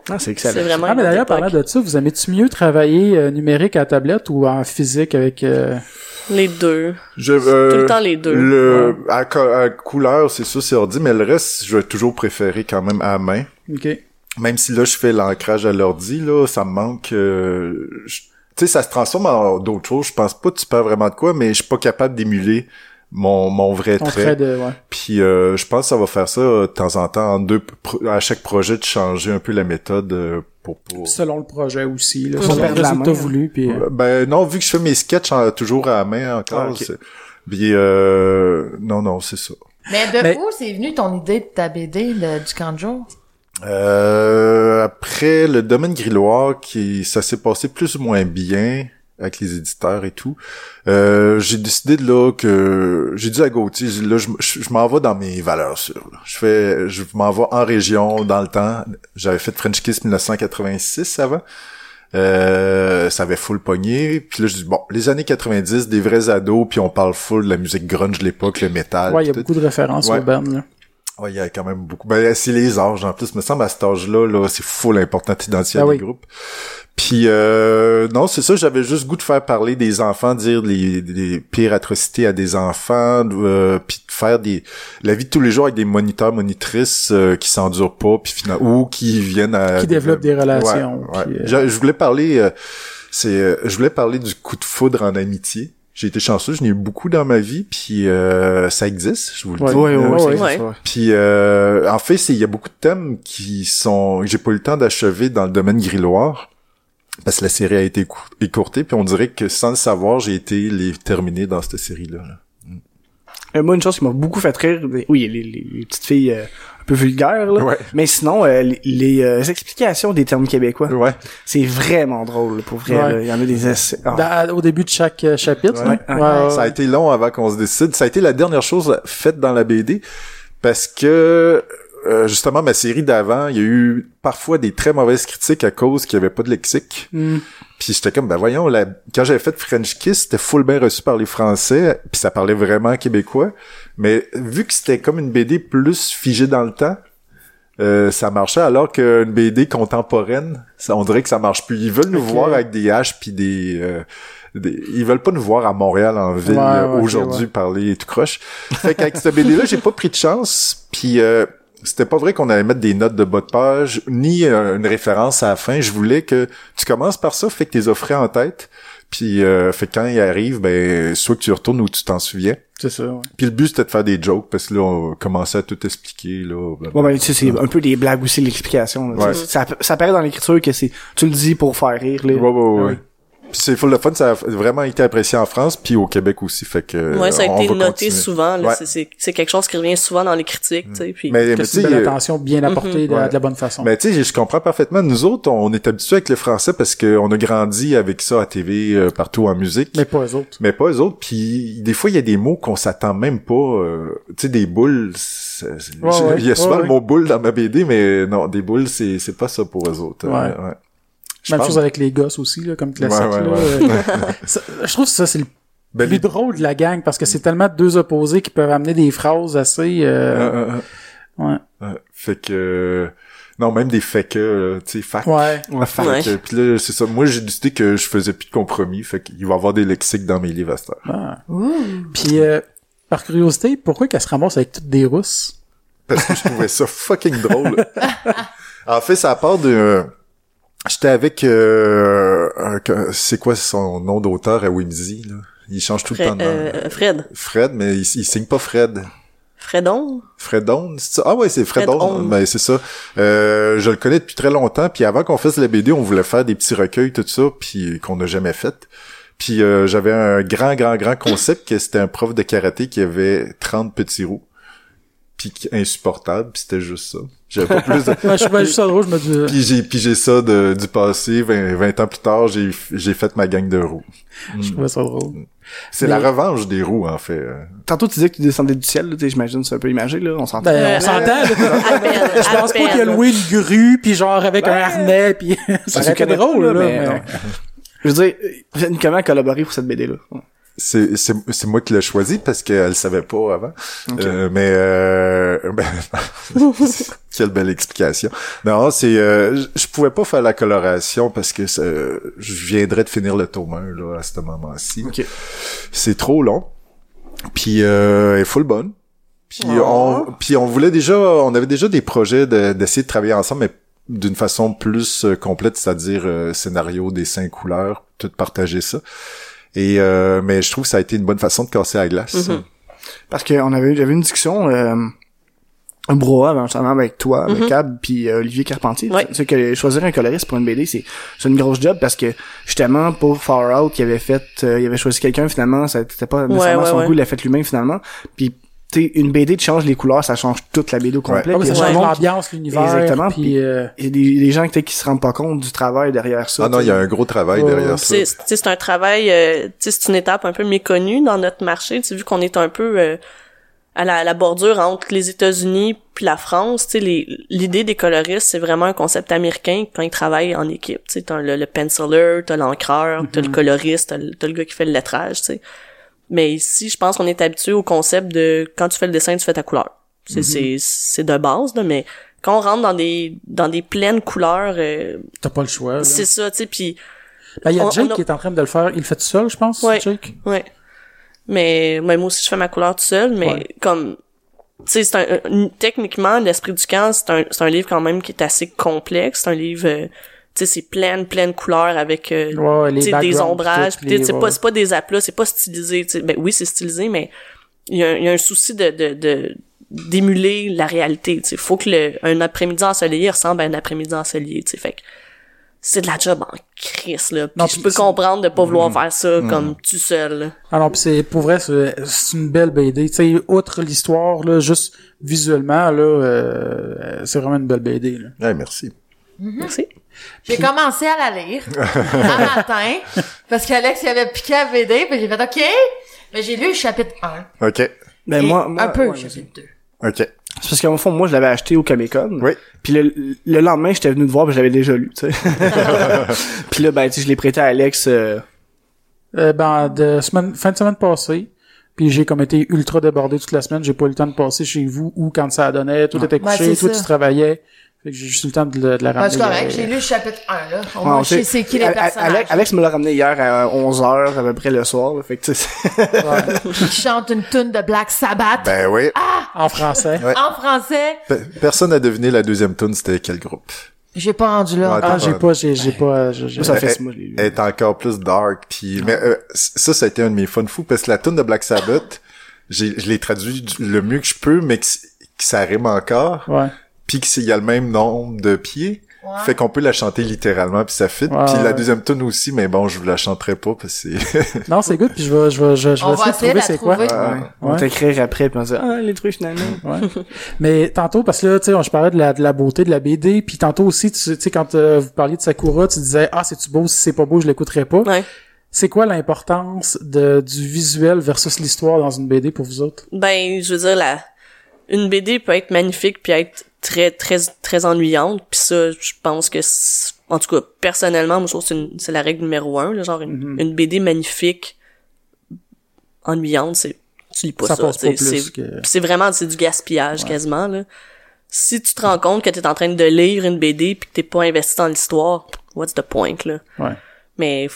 Ah, c'est C'est excellent. vraiment Ah, mais d'ailleurs, parlant de ça, vous aimez-tu mieux travailler euh, numérique à tablette ou en physique avec... euh, Les deux. Je, euh, Tout le temps les deux. Le, à, co- à couleur, c'est ça, c'est ordi, mais le reste, je vais toujours préférer quand même à main. OK. Même si là, je fais l'ancrage à l'ordi, là, ça me manque... euh, je- tu sais, ça se transforme en d'autres choses. Je pense pas que tu perds vraiment de quoi, mais je suis pas capable d'émuler mon, mon vrai Ton trait. trait de... Ouais. Puis euh, je pense que ça va faire ça euh, de temps en temps, en deux, à chaque projet, de changer un peu la méthode euh, pour... pour... Selon le projet aussi. Là, selon la main. voulu. Puis, euh, Euh, Ben non, vu que je fais mes sketchs en- toujours à la main encore. Ah, ok. c'est- Puis euh, non, non, c'est ça. Mais de Mais- où c'est venu ton idée de ta BD le- du camp de jour? Euh, après le domaine grilloire, qui ça s'est passé plus ou moins bien avec les éditeurs et tout. Euh, j'ai décidé de là que j'ai dit à Gauthier, là je, je, je m'en vais dans mes valeurs sûres. là. Je fais, je m'en vais en région dans le temps. J'avais fait French Kiss 1986 avant. Euh, ça avait full pogné. Puis là, je dis, bon, les années 90, des vrais ados, puis on parle full de la musique grunge de l'époque, le métal. ouais, il y a tout. beaucoup de références Ouais. urbaines. Là. Ouais, il y a quand même beaucoup. Ben, c'est les âges, en plus. me semble, à cet âge-là, là, c'est full important d'identifier Ah les oui. groupes. Puis, euh, non, c'est ça, j'avais juste goût de faire parler des enfants, dire les, les pires atrocités à des enfants, euh, puis de faire des la vie de tous les jours avec des moniteurs, monitrices euh, qui s'endurent pas, puis finalement, ou qui viennent à... Qui développent des relations, Ouais, ouais. puis, euh, Je, je voulais parler... euh, c'est, euh, je voulais parler du coup de foudre en amitié. J'ai été chanceux, j'en ai eu beaucoup dans ma vie, puis euh, ça existe, je vous le dis. Ouais, ouais, ouais, puis euh, en fait, c'est il y a beaucoup de thèmes qui sont que j'ai pas eu le temps d'achever dans le domaine grilloire parce que la série a été écou- écourtée puis on dirait que sans le savoir, j'ai été les terminer dans cette série là. Euh, moi, une chose qui m'a beaucoup fait rire, oui, les, les- les petites filles euh, peu vulgaires, là. Ouais. Mais sinon, euh, les, les, euh, explications des termes québécois, Ouais. c'est vraiment drôle, pour vrai. Ouais. Il y en a des essais. Ah. Dans- au début de chaque euh, chapitre. Ouais. là. Ouais. Ouais, ouais, Ça a été long avant qu'on se décide. Ça a été la dernière chose faite dans la BD parce que euh, justement ma série d'avant, il y a eu parfois des très mauvaises critiques à cause qu'il y avait pas de lexique. Hmm. Puis j'étais comme ben voyons la... quand j'avais fait French Kiss, c'était full bien reçu par les Français, puis ça parlait vraiment québécois, mais vu que c'était comme une BD plus figée dans le temps, euh, ça marchait alors qu'une BD contemporaine, ça, on dirait que ça marche plus. Ils veulent nous voir avec des haches puis des, euh, des- ils veulent pas nous voir à Montréal en ville Ouais, euh, ouais, aujourd'hui parler tout croche. Fait qu'avec cette BD là, j'ai pas pris de chance puis euh, c'était pas vrai qu'on allait mettre des notes de bas de page ni euh, une référence à la fin. Je voulais que tu commences par ça, fait que t'es offré en tête. Puis euh, fait que quand il arrive, ben soit que tu retournes ou tu t'en souviens. C'est ça. ouais. Puis le but c'était de faire des jokes parce que là on commençait à tout expliquer là. Ouais, ben, tu sais, c'est un peu des blagues aussi, l'explication. Ouais. Ça, ça paraît dans l'écriture que c'est, tu le dis pour faire rire, là. Ouais, ouais, ouais. Ah ouais. Puis c'est full de fun, ça a vraiment été apprécié en France puis au Québec aussi, fait que. Ouais, ça a été noté continuer. souvent. Ouais. C'est- quelque chose qui revient souvent dans les critiques, tu sais. Puis Mais, mais c'est tu une attention bien apportée de, Ouais. de la bonne façon. mais tu sais, je comprends parfaitement. Nous autres, on est habitués avec le français parce qu'on a grandi avec ça à TV euh, partout en musique. Mais pas eux autres. Mais pas eux autres. Puis des fois, il y a des mots qu'on s'attend même pas. euh, tu sais, des boules. Ouais, il y a souvent Ouais, le mot boule dans ma BD, mais non, des boules, c'est c'est pas ça pour eux autres. Ouais. Même pense- chose avec les gosses aussi, là, comme classique. Ouais, ouais, là. Ça- je trouve que ça, c'est le Ben, plus les- drôle de la gang parce que c'est tellement deux opposés qui peuvent amener des phrases assez... euh, Euh, euh, ouais. euh, ouais. Fait que non, même des fait que, tu sais, fac. Ouais. Ouais, Fait Ouais. Puis là, c'est ça. Moi, j'ai décidé que je faisais plus de compromis. Fait qu'il va y avoir des lexiques dans mes livres à cette heure. Ah. Puis, euh, par curiosité, pourquoi qu'elle se ramasse avec toutes des Russes? parce que je trouvais ça fucking drôle. en fait, ça part de... J'étais avec... Euh, un- c'est quoi son nom d'auteur à Whimsy, là? Il change tout le temps Fred, de nom. euh, Fred. Fred, mais il, il signe pas Fred. Fredon? Fredon, c'est ça? Ah ouais, c'est Fred Fredon. Home. Ben c'est ça. Euh, je le connais depuis très longtemps. Puis avant qu'on fasse la BD, on voulait faire des petits recueils, tout ça, puis qu'on n'a jamais fait. Puis euh, j'avais un grand, grand, grand concept que c'était un prof de karaté qui avait 30 petits roues. Puis qui- insupportable, puis c'était juste ça. J'avais pas plus. Ouais, je trouvais juste ça drôle, je me dis... Puis j'ai, puis j'ai ça de, du passé, 20, 20 ans plus tard, j'ai, j'ai fait ma gang de roues. Je trouvais ça drôle. C'est Mais- la revanche des roues, en fait. euh. Tantôt, tu disais que tu descendais du ciel, j'imagine, c'est un peu imagé, là, on s'entend. Ben, Euh, on s'entend, Je pense pas qu'il a loué une grue, puis genre avec un harnais, puis ça connais drôle, là, mais mais... non. Je veux dire, vous êtes comment collaborer pour cette BD-là? C'est, c'est, c'est moi qui l'ai choisi parce qu'elle savait pas avant. Euh, mais euh, ben, quelle belle explication. Non, c'est euh, je- pouvais pas faire la coloration parce que je viendrais de finir le tome 1 là à ce moment-ci. C'est trop long. Puis euh, elle est full bonne. Puis Oh. on puis on voulait déjà on avait déjà des projets de- d'essayer de travailler ensemble mais d'une façon plus euh, complète, c'est-à-dire scénario, dessin, couleurs, tout partager ça. Et euh, mais je trouve que ça a été une bonne façon de casser la glace. Mhm. Parce qu'on avait eu, j'avais eu une discussion, euh, un brouhaha, ben, justement, avec toi, avec Mhm. Cab, puis euh, Olivier Carpentier. Ouais. Tu sais que choisir un coloriste pour une BD, c'est c'est une grosse job parce que justement pour Far Out, il avait fait, euh, il avait choisi quelqu'un finalement, ça c'était pas nécessairement ouais, son ouais. goût, il l'a fait lui-même finalement. Puis tu sais, une BD, tu changes les couleurs, ça change toute la BD au complet. Ah ça change l'ambiance, l'univers, Exactement, puis... puis- euh, Il y a des, des gens qui se rendent pas compte du travail derrière ça. Ah non, il y a un gros travail Ouais, derrière ça. C'est, un travail, euh, c'est une étape un peu méconnue dans notre marché, tu sais, vu qu'on est un peu euh, à la, la bordure entre les États-Unis puis la France, tu sais, les- l'idée des coloristes, c'est vraiment un concept américain quand ils travaillent en équipe, tu sais, t'as le, le penciler, t'as l'encreur, t'as le coloriste, t'as le, t'as le gars qui fait le lettrage, tu sais. Mais ici, je pense qu'on est habitué au concept de quand tu fais le dessin, tu fais ta couleur. C'est, c'est, c'est de base, là, mais quand on rentre dans des dans des pleines couleurs, euh, T'as pas le choix, c'est ça, tu sais, puis Ben, il y a on- Jake on a- qui est en train de le faire. Il le fait tout seul, je pense, Ouais. Jake? Ouais. Mais, moi aussi, je fais ma couleur tout seul, mais Ouais. comme, tu sais, c'est un, un- techniquement, l'esprit du camp, c'est un, c'est un livre quand même qui est assez complexe. C'est un livre, euh, tu sais, c'est plein, plein de couleurs avec, euh, Ouais, des ombrages. c'est ouais. pas, c'est pas des aplats, c'est pas stylisé, tu sais. Ben oui, c'est stylisé, mais il y a, un- il y a un souci de, de, de d'émuler la réalité, tu sais. Faut que le, un après-midi ensoleillé ressemble à un après-midi ensoleillé, tu sais. Fait que c'est de la job en crise, là. Puis Non, je peux comprendre de pas vouloir Mm. faire ça comme tout seul, là. Ah pis c'est, pour vrai, c'est, c'est une belle BD. Tu sais, outre l'histoire, là, juste visuellement, là, euh, c'est vraiment une belle BD, là. Ouais, merci. Merci. J'ai commencé à la lire un matin parce qu'Alex il avait piqué à BD puis j'ai fait OK. Mais j'ai lu le chapitre 1. OK. Ben, moi, moi, un peu ouais, le chapitre 2. OK. C'est parce qu'au fond, moi, je l'avais acheté au Comic Con. Oui. Puis le, le lendemain, j'étais venu te voir, puis je l'avais déjà lu, tu sais. puis là, ben, tu sais, je l'ai prêté à Alex. euh, Euh, ben, de semaine, fin de semaine passée, puis j'ai comme été ultra débordé toute la semaine. J'ai pas eu le temps de passer chez vous ou quand ça donnait, tout était Ben, couché, c'est toi ça. tu travaillais. Fait que j'ai juste eu le temps de, le- de la ramener. c'est correct, euh, j'ai lu le chapitre 1, là. Ouais, on je sais sait- c'est qui les personnages. Alex, Alex me l'a ramené hier à 11h, à peu près le soir, là. Fait que, tu sais, c'est- qui chante une tune de Black Sabbath Ben oui. En français. Ouais. en français? Pe- Personne n'a deviné la deuxième tune, c'était quel groupe. J'ai pas rendu là. Ouais, Ah, j'ai pas- pas, j'ai, j'ai pas, j'ai, j'ai- moi, ça fait. Elle est encore plus dark. Puis, mais euh, ça, ça a été un de mes fun fous parce que la tune de Black Sabbath, j'ai, je l'ai traduit du- le mieux que je peux, mais que, que ça rime encore. ouais. Puis qu'il y a le même nombre de pieds. Fait qu'on peut la chanter littéralement puis ça fit. Ouais, puis la ouais. deuxième tune aussi, mais bon, je vous la chanterai pas parce que c'est... Non, c'est good, puis je vais, je vais, je, je vais On essayer va de essayer trouver de la c'est quoi. trouver. Ouais. On va Ouais. t'écrire après, puis on va dire, ah, les trucs, finalement. Ouais. Mais tantôt, parce que là, tu sais, je parlais de la, de la beauté de la BD, puis tantôt aussi, tu tu sais, quand euh, vous parliez de Sakura, tu disais, ah, c'est-tu beau, si c'est pas beau, je l'écouterai pas. Ouais. C'est quoi l'importance de, du visuel versus l'histoire dans une BD pour vous autres? Ben, je veux dire, la, une BD peut être magnifique puis être très, très, très ennuyante. Puis ça, je pense que, en tout cas, personnellement, moi, je trouve que c'est, une- c'est la règle numéro un. Là, genre, une, une BD magnifique, ennuyante, c'est, tu lis pas Ça ça. c'est, que- vraiment, c'est du gaspillage quasiment, là. Si tu te rends compte que t'es en train de lire une BD puis que t'es pas investi dans l'histoire, what's the point, là? Ouais. Mais,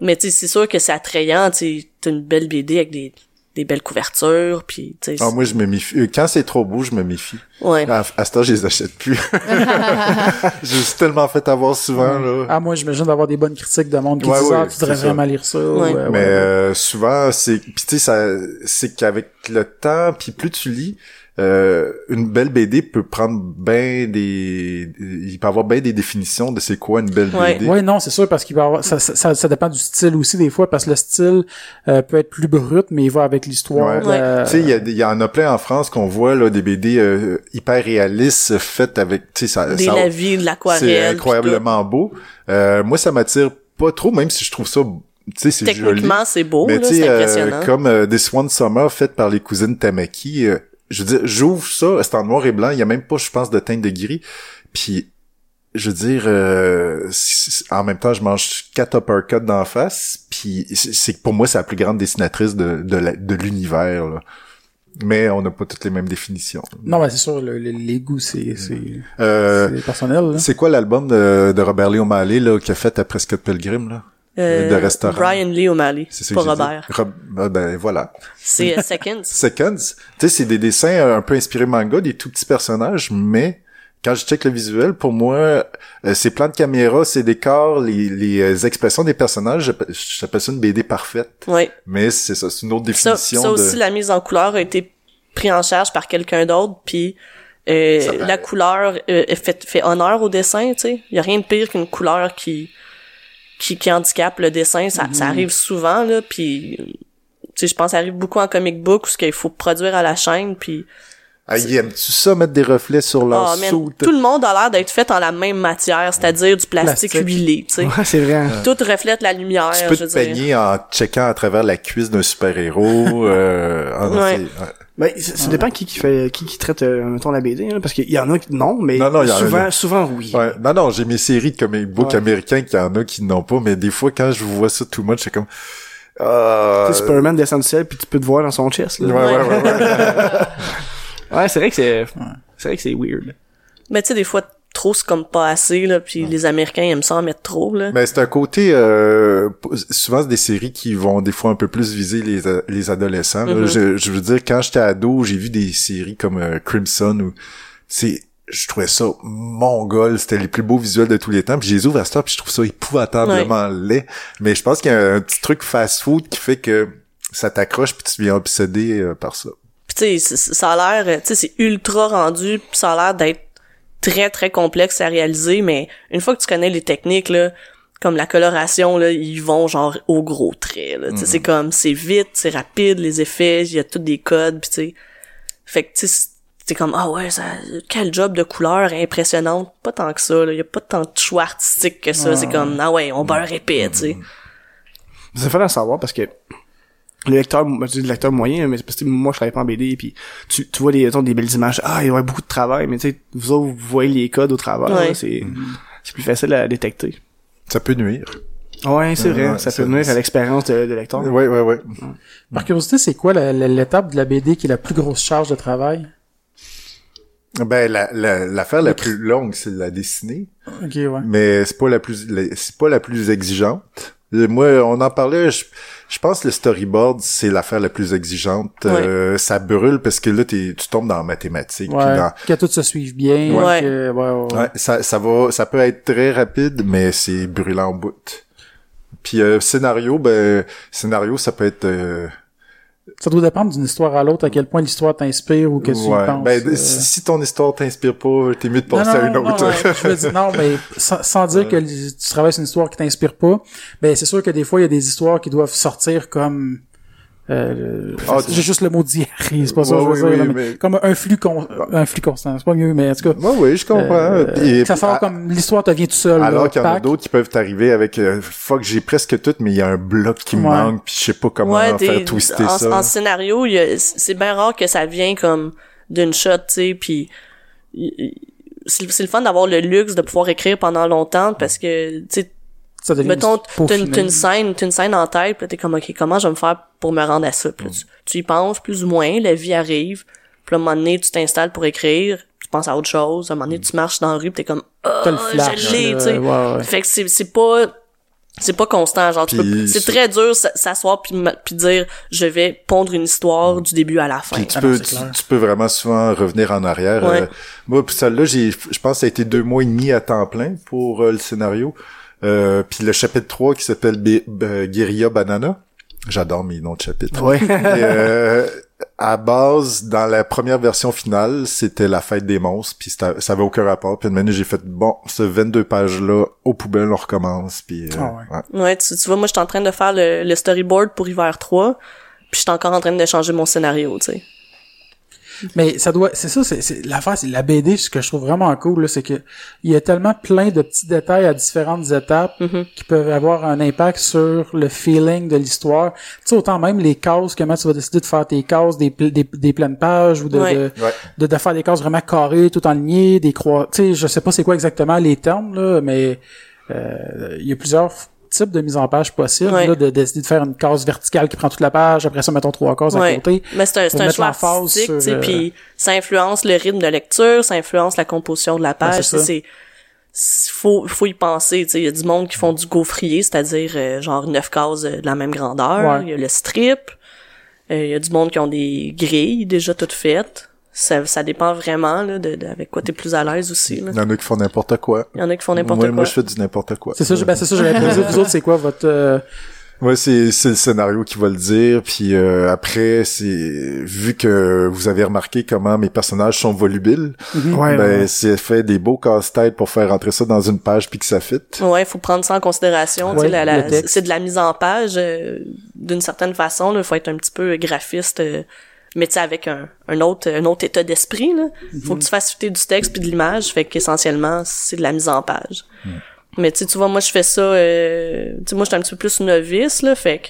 mais tu c'est sûr que c'est attrayant, tu une belle BD avec des, des belles couvertures, puis tu sais. Ah, moi, je me méfie. Euh, Quand c'est trop beau, je me méfie. ouais. À, à ce temps, je les achète plus. je suis tellement fait avoir souvent, là. Ah, moi, j'imagine d'avoir des bonnes critiques de monde qui Ouais, disent, ouais, ah, tu devrais vraiment lire ça. Mais ouais. euh, souvent, c'est... Puis tu sais, ça, c'est qu'avec le temps, puis plus tu lis, euh, une belle BD peut prendre ben des... Il peut avoir ben des définitions de c'est quoi une belle Ouais. BD. Ouais, non, c'est sûr, parce qu'il va avoir, ça, ça, ça, ça dépend du style aussi, des fois, parce que le style euh, peut être plus brut, mais il va avec l'histoire. Ouais. la- Tu sais, il y, a des- il y en a plein en France qu'on voit là des BD euh, hyper réalistes faites avec, tu sais, ça, Des ça- lavis, de l'aquarelle. c'est incroyablement beau. Euh, moi, ça m'attire pas trop, même si je trouve ça, tu sais, c'est tout. joli. Techniquement, c'est beau, Mais là, tu c'est sais, euh, impressionnant. comme euh, This One Summer, fait par les cousines Tamaki, euh, je veux dire, j'ouvre ça, c'est en noir et blanc, il y a même pas, je pense, de teinte de gris. Puis, je veux dire, euh, en même temps, je mange quatre uppercuts d'en face, puis c'est que pour moi, c'est la plus grande dessinatrice de, de, l'univers. Mais on n'a pas toutes les mêmes définitions. Non, ben, c'est sûr, le- le- les goûts, c'est, c'est, Euh, personnel, c'est quoi l'album de, de Robert Lee O'Malley, là, qu'il a fait après Scott Pilgrim, là? Euh, de restaurant. Brian Lee O'Malley, C'est ça pas. Robert. Rob- ah, ben, voilà. C'est euh, Seconds. Seconds. Tu sais, c'est des dessins un peu inspirés manga, des tout petits personnages, mais quand je check le visuel, pour moi, euh, ces plans de caméra, ces décors, les, les euh, expressions des personnages, j'appelle- ça une BD parfaite. Ouais. Mais c'est ça, c'est une autre Ça, définition ça aussi, de... la mise en couleur a été pris en charge par quelqu'un d'autre, puis euh, Ça- la couleur euh, fait, fait honneur au dessin, tu sais. Il y a rien de pire qu'une couleur qui qui, qui handicape le dessin. Ça, Mhm. ça arrive souvent, là, puis tu sais, je pense que ça arrive beaucoup en comic book, où ce qu'il faut produire à la chaîne, puis Ah, aimes-tu ça, mettre des reflets sur leur Ah, man, soute? tout le monde a l'air d'être fait en la même matière, c'est-à-dire du plastique, Plastique. huilé, tu sais. Ouais, c'est vrai. Tout reflète la lumière, Tu peux je te dire. peigner en checkant à travers la cuisse d'un super-héros. euh, ah, non, Ouais. Ben, ça, ça dépend qui qui fait qui qui traite euh, mettons la BD hein, parce qu'il y en a qui non mais Non, non, il y en a- souvent souvent oui. Ouais. Non, non, j'ai mes séries de comic book Ouais. américains qu'il y en a qui n'ont pas, mais des fois, quand je vois ça too much, c'est comme... Euh... Tu sais, Superman descend du ciel puis tu peux te voir dans son chest Ouais, là. ouais, ouais, ouais. Ouais, c'est vrai que c'est c'est vrai que c'est weird. Mais tu sais, des fois, trop, c'est comme pas assez, là, puis les Américains aiment ça en mettre trop, là. Mais c'est un côté... Euh, souvent, c'est des séries qui vont des fois un peu plus viser les, a- les adolescents. là. Mhm. je, je veux dire, quand j'étais ado, j'ai vu des séries comme euh, Crimson ou... C'est... Je trouvais ça mongol, c'était les plus beaux visuels de tous les temps. Puis je les ouvre à ça, puis je trouve ça épouvantablement laid. Mais je pense qu'il y a un petit truc fast-food qui fait que ça t'accroche puis tu deviens obsédé euh, par ça. Tu sais, ça a l'air, euh, tu sais, c'est ultra rendu, puis ça a l'air d'être très très complexe à réaliser, mais une fois que tu connais les techniques là, comme la coloration là, ils vont genre au gros trait là. C'est comme c'est vite, c'est rapide les effets, il y a tous des codes, puis tu sais. Fait que tu sais, c'est comme ah ouais, ça quel job de couleur impressionnante, pas tant que ça là, il y a pas tant de choix artistique que ça, c'est comme ah ouais, on beurre épais, tu sais. C'est fun à savoir parce que le lecteur, je dis le lecteur moyen, mais c'est parce que moi je travaille pas en BD puis tu, tu vois des, des belles images, ah il y aurait beaucoup de travail, mais tu sais, vous autres vous voyez les codes au travers, Ouais. c'est c'est plus facile à détecter. Ça peut nuire. Ouais, c'est vrai, ouais, ça peut nuire à l'expérience de, de lecteur. Ouais, ouais, ouais. Par curiosité, c'est quoi la- la- l'étape de la BD qui est la plus grosse charge de travail? Ben la la- l'affaire la, plus longue, c'est de la dessiner, Ok, ouais. mais c'est pas la plus la- c'est pas la plus exigeante. Moi, on en parlait. Je, je pense que le storyboard c'est l'affaire la plus exigeante. Euh, ça brûle parce que là t'es- tu tombes dans la mathématique. puis Ouais, dans- que tout se suive bien. Ouais. que- ouais, ouais, ouais. ouais, ça ça va ça peut être très rapide, mais c'est brûlant au bout. Puis euh, scénario, ben scénario ça peut être euh, Ça doit dépendre d'une histoire à l'autre, à quel point l'histoire t'inspire ou que tu y penses. Ben, euh. si, si ton histoire t'inspire pas, t'es mieux de Non, passer à une autre. non, ouais, je veux dire, non, mais sans, sans dire que tu travailles sur une histoire qui t'inspire pas, ben c'est sûr que des fois il y a des histoires qui doivent sortir comme euh, Ah, j'ai juste le mot diarrhée, c'est pas ça Ouais, que je veux oui, dire, oui, là, mais mais- comme un flux con, un flux constant, c'est pas mieux, mais en tout cas, Ouais, oui, je comprends. euh, ça sort à- comme l'histoire te vient tout seul. Alors qu'il y en a d'autres qui peuvent t'arriver avec euh, fuck j'ai presque tout mais il y a un bloc qui me Ouais. manque puis je sais pas comment ouais, faire twister en, ça. en scénario, il y a- c'est bien rare que ça vient comme d'une shot, tu sais, puis c'est le fun d'avoir le luxe de pouvoir écrire pendant longtemps parce que, tu sais, Ça devient mettons, t'as une, scène, t'as une scène en tête, puis là, t'es comme, ok, comment je vais me faire pour me rendre à ça? Puis là, tu, tu y penses plus ou moins, la vie arrive, puis là, à un moment donné, tu t'installes pour écrire, tu penses à autre chose, à un moment donné, tu marches dans la rue, puis t'es comme, ah, je l'ai, là, tu sais. ouais, ouais. Fait que c'est, c'est pas, c'est pas constant genre tu Puis peux- c'est très dur s'asseoir puis puis dire je vais pondre une histoire du début à la fin Puis tu Ah peux, non, tu, peux vraiment souvent revenir en arrière. Ouais. Euh, moi, pour celle-là, j'ai, je pense que ça a été deux mois et demi à temps plein pour euh, le scénario. Euh, puis le chapitre 3 qui s'appelle B- B- Guerilla Banana. J'adore mes noms de chapitres. Ouais. Euh, à base, dans la première version finale, c'était la fête des monstres, puis c'était- ça avait aucun rapport. Puis une minute, j'ai fait, bon, ce 22 pages-là, aux poubelles, on recommence. Puis, euh, Ah ouais. ouais. ouais tu, tu vois moi je suis en train de faire le, le storyboard pour Hiver 3 puis je suis encore en train de changer mon scénario tu sais Mais ça doit, c'est ça, c'est, c'est l'affaire, c'est la BD, ce que je trouve vraiment cool, là, c'est que il y a tellement plein de petits détails à différentes étapes Mhm. qui peuvent avoir un impact sur le feeling de l'histoire. Tu sais, autant même les cases, comment tu vas décider de faire tes cases, des, des, des pleines pages ou de, Ouais. de, Ouais. de, de faire des cases vraiment carrées, tout en lignée, des croix. Tu sais, je sais pas c'est quoi exactement les termes, là, mais euh, il y a plusieurs types de mise en page possibles, Ouais. là, de décider de faire une case verticale qui prend toute la page, après ça, mettons trois cases à Ouais. côté. Mais c'est un, c'est un choix artistique, sur, euh, puis ça influence le rythme de lecture, ça influence la composition de la page. ça. c'est c'est- faut faut y penser, tu sais, il y a du monde qui font du gaufrier, c'est-à-dire euh, genre neuf cases euh, de la même grandeur, Ouais. il y a le strip, euh, il y a du monde qui ont des grilles déjà toutes faites. Ça, ça dépend vraiment là, de, de- avec quoi t'es plus à l'aise aussi. Là. Il y en a qui font n'importe quoi. Il y en a qui font n'importe moi, quoi. Moi, je fais du n'importe quoi. C'est ça, je- ben, c'est ça, j'avais posé. Vous autres, c'est quoi votre, euh, Ouais, c'est c'est le scénario qui va le dire. Puis euh, après, c'est vu que vous avez remarqué comment mes personnages sont volubiles, Ouais, ben ouais. c'est fait des beaux casse-têtes pour faire rentrer ça dans une page puis que ça fit. Ouais, faut prendre ça en considération. la- la- c'est de la mise en page euh, d'une certaine façon. Il faut être un petit peu graphiste, euh, mais tu sais, avec un, un autre un autre état d'esprit. Là, faut que tu fasses fitter du texte puis de l'image. Fait qu'essentiellement, c'est de la mise en page. Mais tu sais, tu vois, moi je fais ça. Euh, tu moi j'étais un petit peu plus novice là, fait que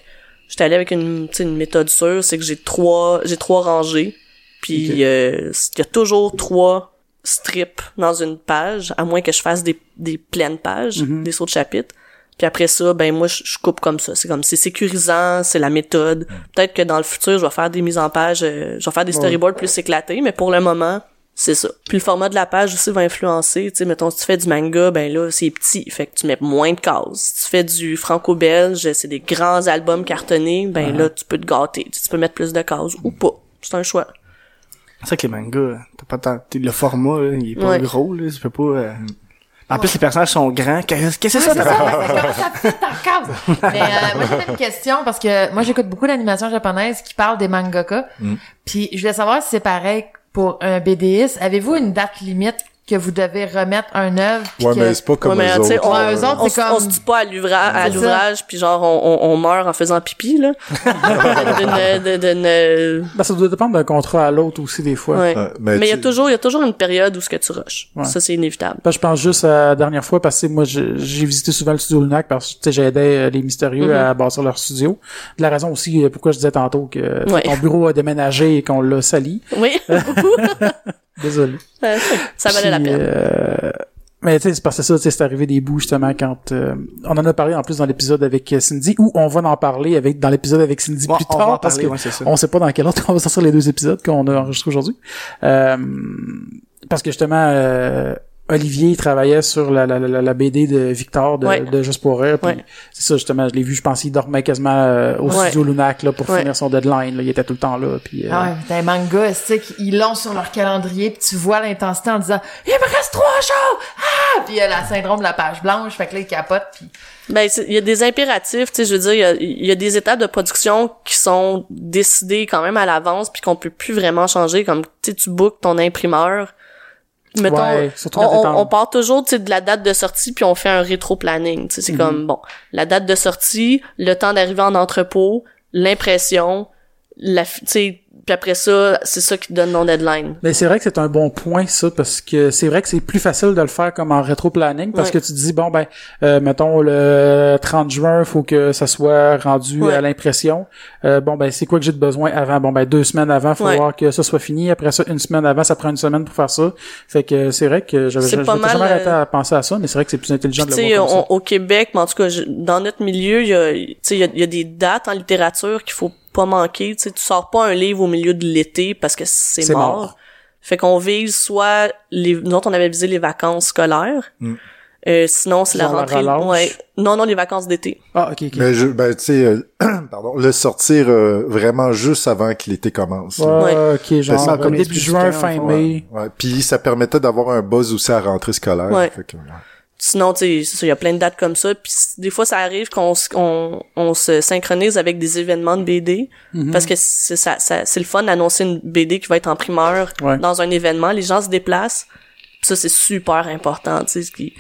j'étais allé avec une, une méthode sûre, c'est que j'ai trois j'ai trois rangées. Puis euh, il y a toujours trois strips dans une page, à moins que je fasse des, des pleines pages, des sauts de chapitre. Puis après ça, ben moi je, je coupe comme ça. C'est comme c'est sécurisant, c'est la méthode. Peut-être que dans le futur, je vais faire des mises en page, euh, je vais faire des storyboards plus éclatés, mais pour le moment, c'est ça. Puis le format de la page aussi va influencer. Tu sais, mettons, si tu fais du manga, ben là, c'est petit. Fait que tu mets moins de cases. Si tu fais du franco-belge, c'est des grands albums cartonnés, ben là, tu peux te gâter. Tu, peux mettre plus de cases ou pas. C'est un choix. C'est vrai que les mangas, t'as pas tant, le format, là, il est pas Ouais. gros, là, tu peux pas, euh, En plus, les personnages sont grands. Qu'est-ce que c'est ça? Mais euh, moi j'avais une question parce que moi j'écoute beaucoup d'animation japonaise qui parle des mangaka. Puis je voulais savoir si c'est pareil pour un BDiste. Avez-vous une date limite que vous devez remettre un œuvre? puis Ouais, que- mais c'est pas comme Ouais, mais eux tu sais, autres. on, Ouais, eux autres, on, comme- on se tue pas à l'ouvrage, puis genre on, on, on meurt en faisant pipi là. De- d'une- Ben, ça doit dépendre d'un contrat à l'autre aussi, des fois. ouais. Ouais, mais il y a tu- toujours, il y a toujours une période où ce que tu rushes. Ouais. Ça c'est inévitable. Ben, je pense juste à la dernière fois parce que moi j'ai visité souvent le studio Lunac parce que tu sais, j'aidais euh, les mystérieux Mhm. à bâtir leur studio. De la raison aussi euh, pourquoi je disais tantôt que Ouais. ton bureau a déménagé et qu'on l'a sali. Oui, Désolé. Euh, ça valait la peine. euh, mais tu sais, c'est parce que ça, tu sais, c'est arrivé des bouts justement quand euh, on en a parlé en plus dans l'épisode avec euh, Cindy ou on va en parler avec dans l'épisode avec Cindy Bon, plus on tard va en parce parler, que ouais, c'est ça. on sait pas dans quel ordre on va sortir les deux épisodes qu'on a enregistrés aujourd'hui. Euh, parce que justement, euh, Olivier il travaillait sur la, la, la, la BD de Victor de, Ouais. de Juste pour rire. Ouais. c'est ça justement, je l'ai vu, je pense qu'il dormait quasiment euh, au Ouais. studio Lunac là, pour Ouais. finir son deadline. Là. Il était tout le temps là. Puis, euh, Ah ouais, t'as un manga, tu sais, ils l'ont sur leur calendrier, puis tu vois l'intensité en disant « Il me reste trois jours! Ah! » Puis il y a la syndrome de la page blanche, fait que là, ils capotent, puis... Ben, il y a des impératifs, tu sais, je veux dire, il y a, il y a des étapes de production qui sont décidées quand même à l'avance puis qu'on peut plus vraiment changer, comme, tu sais, tu bookes ton imprimeur. Mettons, Ouais, on, part toujours, tu sais, de la date de sortie puis on fait un rétro-planning, tu sais, c'est Mhm. comme, bon, la date de sortie, le temps d'arrivée en entrepôt, l'impression, la, puis après ça, c'est ça qui donne ton deadline. Mais c'est vrai que c'est un bon point ça parce que c'est vrai que c'est plus facile de le faire comme en rétro planning parce Ouais. que tu dis bon ben euh, mettons le 30 juin faut que ça soit rendu Ouais. à l'impression Euh, bon ben c'est quoi que j'ai de besoin avant? Bon ben deux semaines avant faut Ouais. voir que ça soit fini après ça une semaine avant ça prend une semaine pour faire ça fait que c'est vrai que j'avais jamais arrêté euh, à penser à ça mais c'est vrai que c'est plus intelligent de le sais, voir comme ça on- au Québec, mais en tout cas, je- dans notre milieu, il y a, tu sais, il y a, il y a des dates en littérature qu'il faut pas manquer. Tu sais, tu sors pas un livre au milieu de l'été parce que c'est mort. mort. Fait qu'on vise soit les, nous autres, on avait visé les vacances scolaires. Mm. Euh, sinon, c'est la rentrée. ouais. Non, non, les vacances d'été. Ah, ok, ok. Mais je, ben, tu sais, euh, pardon, le sortir euh, vraiment juste avant que l'été commence. là. Ouais, ok, genre, ça, euh, comme début juin, fin ouais. mai. Ouais. Puis ça permettait d'avoir un buzz aussi à la rentrée scolaire. Ouais. Fait que, ouais. Sinon, tu sais, il y a plein de dates comme ça. Puis des fois, ça arrive qu'on on, on se synchronise avec des événements de BD. Mhm. Parce que c'est ça, ça- c'est le fun d'annoncer une BD qui va être en primeur Ouais. dans un événement. Les gens se déplacent. Puis ça, c'est super important. Tu sais, ce qui...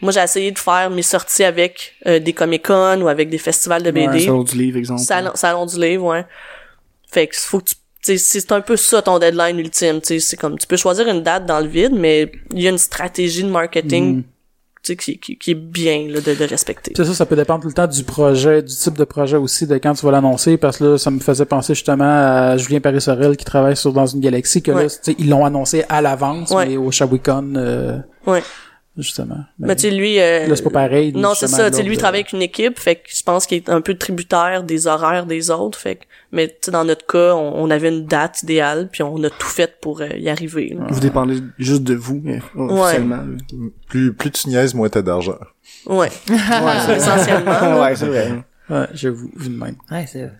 Moi, j'ai essayé de faire mes sorties avec euh, des Comic-Con ou avec des festivals de Ouais, BD. salon du livre, exemple. Salon, salon du livre, ouais. Fait que faut que tu c'est un peu ça ton deadline ultime, tu sais, c'est comme tu peux choisir une date dans le vide, mais il y a une stratégie de marketing Mhm. Tu sais, qui, qui, qui est bien là, de, de respecter. C'est ça, ça peut dépendre tout le temps du projet, du type de projet aussi, de quand tu vas l'annoncer, parce que là, ça me faisait penser justement à Julien Paris-Sorel qui travaille sur Dans une galaxie, que là, Ouais. ils l'ont annoncé à l'avance, Ouais. mais au Shabwicon, euh, Ouais. Justement. Mais tu sais, lui... euh, là, c'est pas pareil. non, c'est ça, tu sais, lui, il travaille avec une équipe, fait que je pense qu'il est un peu tributaire des horaires des autres, fait que... Mais tu sais, dans notre cas, on, on avait une date idéale, puis on a tout fait pour euh, y arriver. là. Vous dépendez juste de vous, mais, officiellement. Plus, plus tu niaises, moins t'as d'argent. Ouais, Ouais, essentiellement. ouais, c'est vrai. Ouais, j'avoue, vu de même. Ouais, c'est...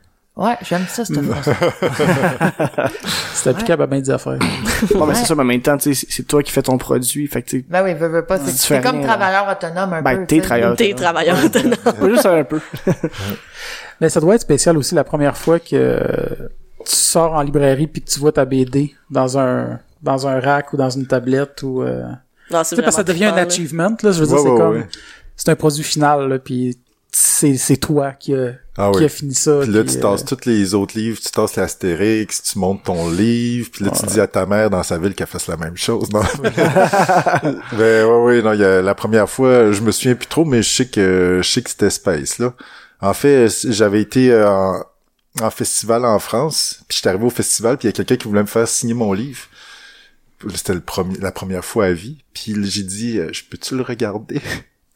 Ouais, j'aime ça, cette phrase. C'est applicable à bien des affaires. Bon, mais c'est ça, mais en même temps, tu sais, c'est- c'est toi qui fais ton produit, fait que tu sais, Ben oui, veux, veux pas. C'est Tu c'est fais comme travailleur autonome un Ben, peu. t'es travailleur. T'es travailleur autonome. juste un peu. Mais ça doit être spécial aussi la première fois que tu sors en librairie puis que tu vois ta BD dans un dans un rack ou dans une tablette ou euh... Non, tu c'est sais parce que ça devient un achievement là, je veux dire c'est ouais, comme ouais. c'est un produit final là puis c'est c'est toi qui a Ah qui oui. a fini ça. Puis là, puis, tu euh, tasses tous les autres livres, tu tasses l'Astérix, tu montes ton livre, puis là, tu dis à ta mère dans sa ville qu'elle fasse la même chose. Non? ben ouais, ouais, non, il y a, la première fois, je me souviens plus trop, mais je sais que je sais que c'était Space, là. En fait, j'avais été euh, en, en festival en France, puis j'étais arrivé au festival, puis il y a quelqu'un qui voulait me faire signer mon livre. C'était le premier, la première fois à vie. Puis j'ai dit, euh, je peux-tu le regarder?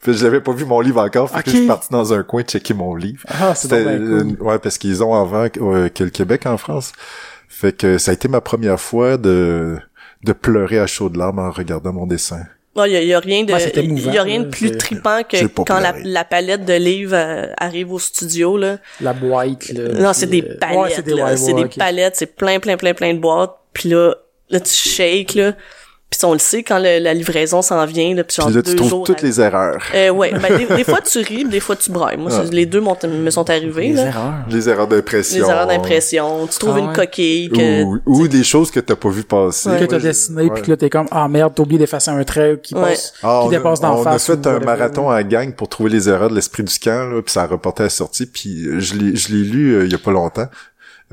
L'avais pas vu mon livre encore, fait que je suis parti dans un coin checker mon livre. Ah, c'est cool. euh, ouais, parce qu'ils ont avant euh, que le Québec en France. Fait que ça a été ma première fois de de pleurer à chaudes larmes en regardant mon dessin. Il y a, y a rien de il y a rien de plus trippant que quand la, palette de livres euh, arrive au studio là. la boîte là. Non, c'est des euh, palettes ouais, c'est des, là, ouais, c'est ouais, des ok. palettes, c'est plein plein plein plein de boîtes, puis là là tu shakes là. Puis on le sait quand le- la livraison s'en vient là, puis genre là, tu deux trouves jours toutes à- les erreurs. Euh, ouais, ben, des, des fois tu ris, des fois tu brailles. Moi, c'est- Ouais. les deux m'ont- me sont arrivés Les là. erreurs. Les erreurs Les d'impression. erreurs d'impression, tu trouves Ah une ouais. coquille que Ou, ou des choses que t'as pas vu passer. que t'as dessiné puis que là t'es comme ah merde t'as oublié d'effacer un trait qui Ouais. passe Ah, qui on, dépasse a, d'en on face a ou fait un marathon à gang pour trouver les erreurs de l'esprit du camp, là, puis ça reportait à la sortie, puis euh, je l'ai, je l'ai lu euh, il y a pas longtemps,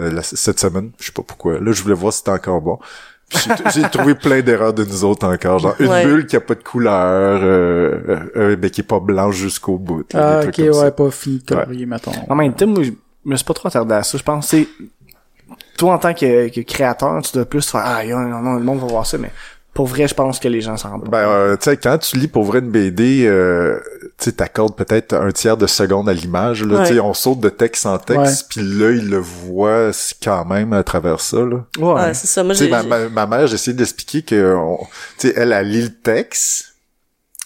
euh, cette semaine, je sais pas pourquoi. Là, je voulais voir si c'était encore bon. J'ai, j'ai trouvé plein d'erreurs de nous autres encore, genre une Ouais. bulle qui a pas de couleur, euh, euh, euh, ben, qui est pas blanche jusqu'au bout. là, Ah ok ouais ça. pas fini de colorier mettons. En même temps, moi, je me suis pas trop attardé à ça. Je pense que c'est, toi, en tant que, que créateur, tu dois plus faire, ah, non, non, non, le monde va voir ça, mais pour vrai, je pense que les gens s'en rendent Ben, euh, tu sais, quand tu lis pour vrai une BD, euh, tu sais, t'accordes peut-être un tiers de seconde à l'image, là, Ouais. tu sais, on saute de texte en texte, puis l'œil le voit quand même à travers ça, là. Ouais. Ouais, c'est ça. Moi, Tu sais, j'ai ma, ma, ma mère, j'ai essayé d'expliquer que, tu sais, elle, elle lit le texte,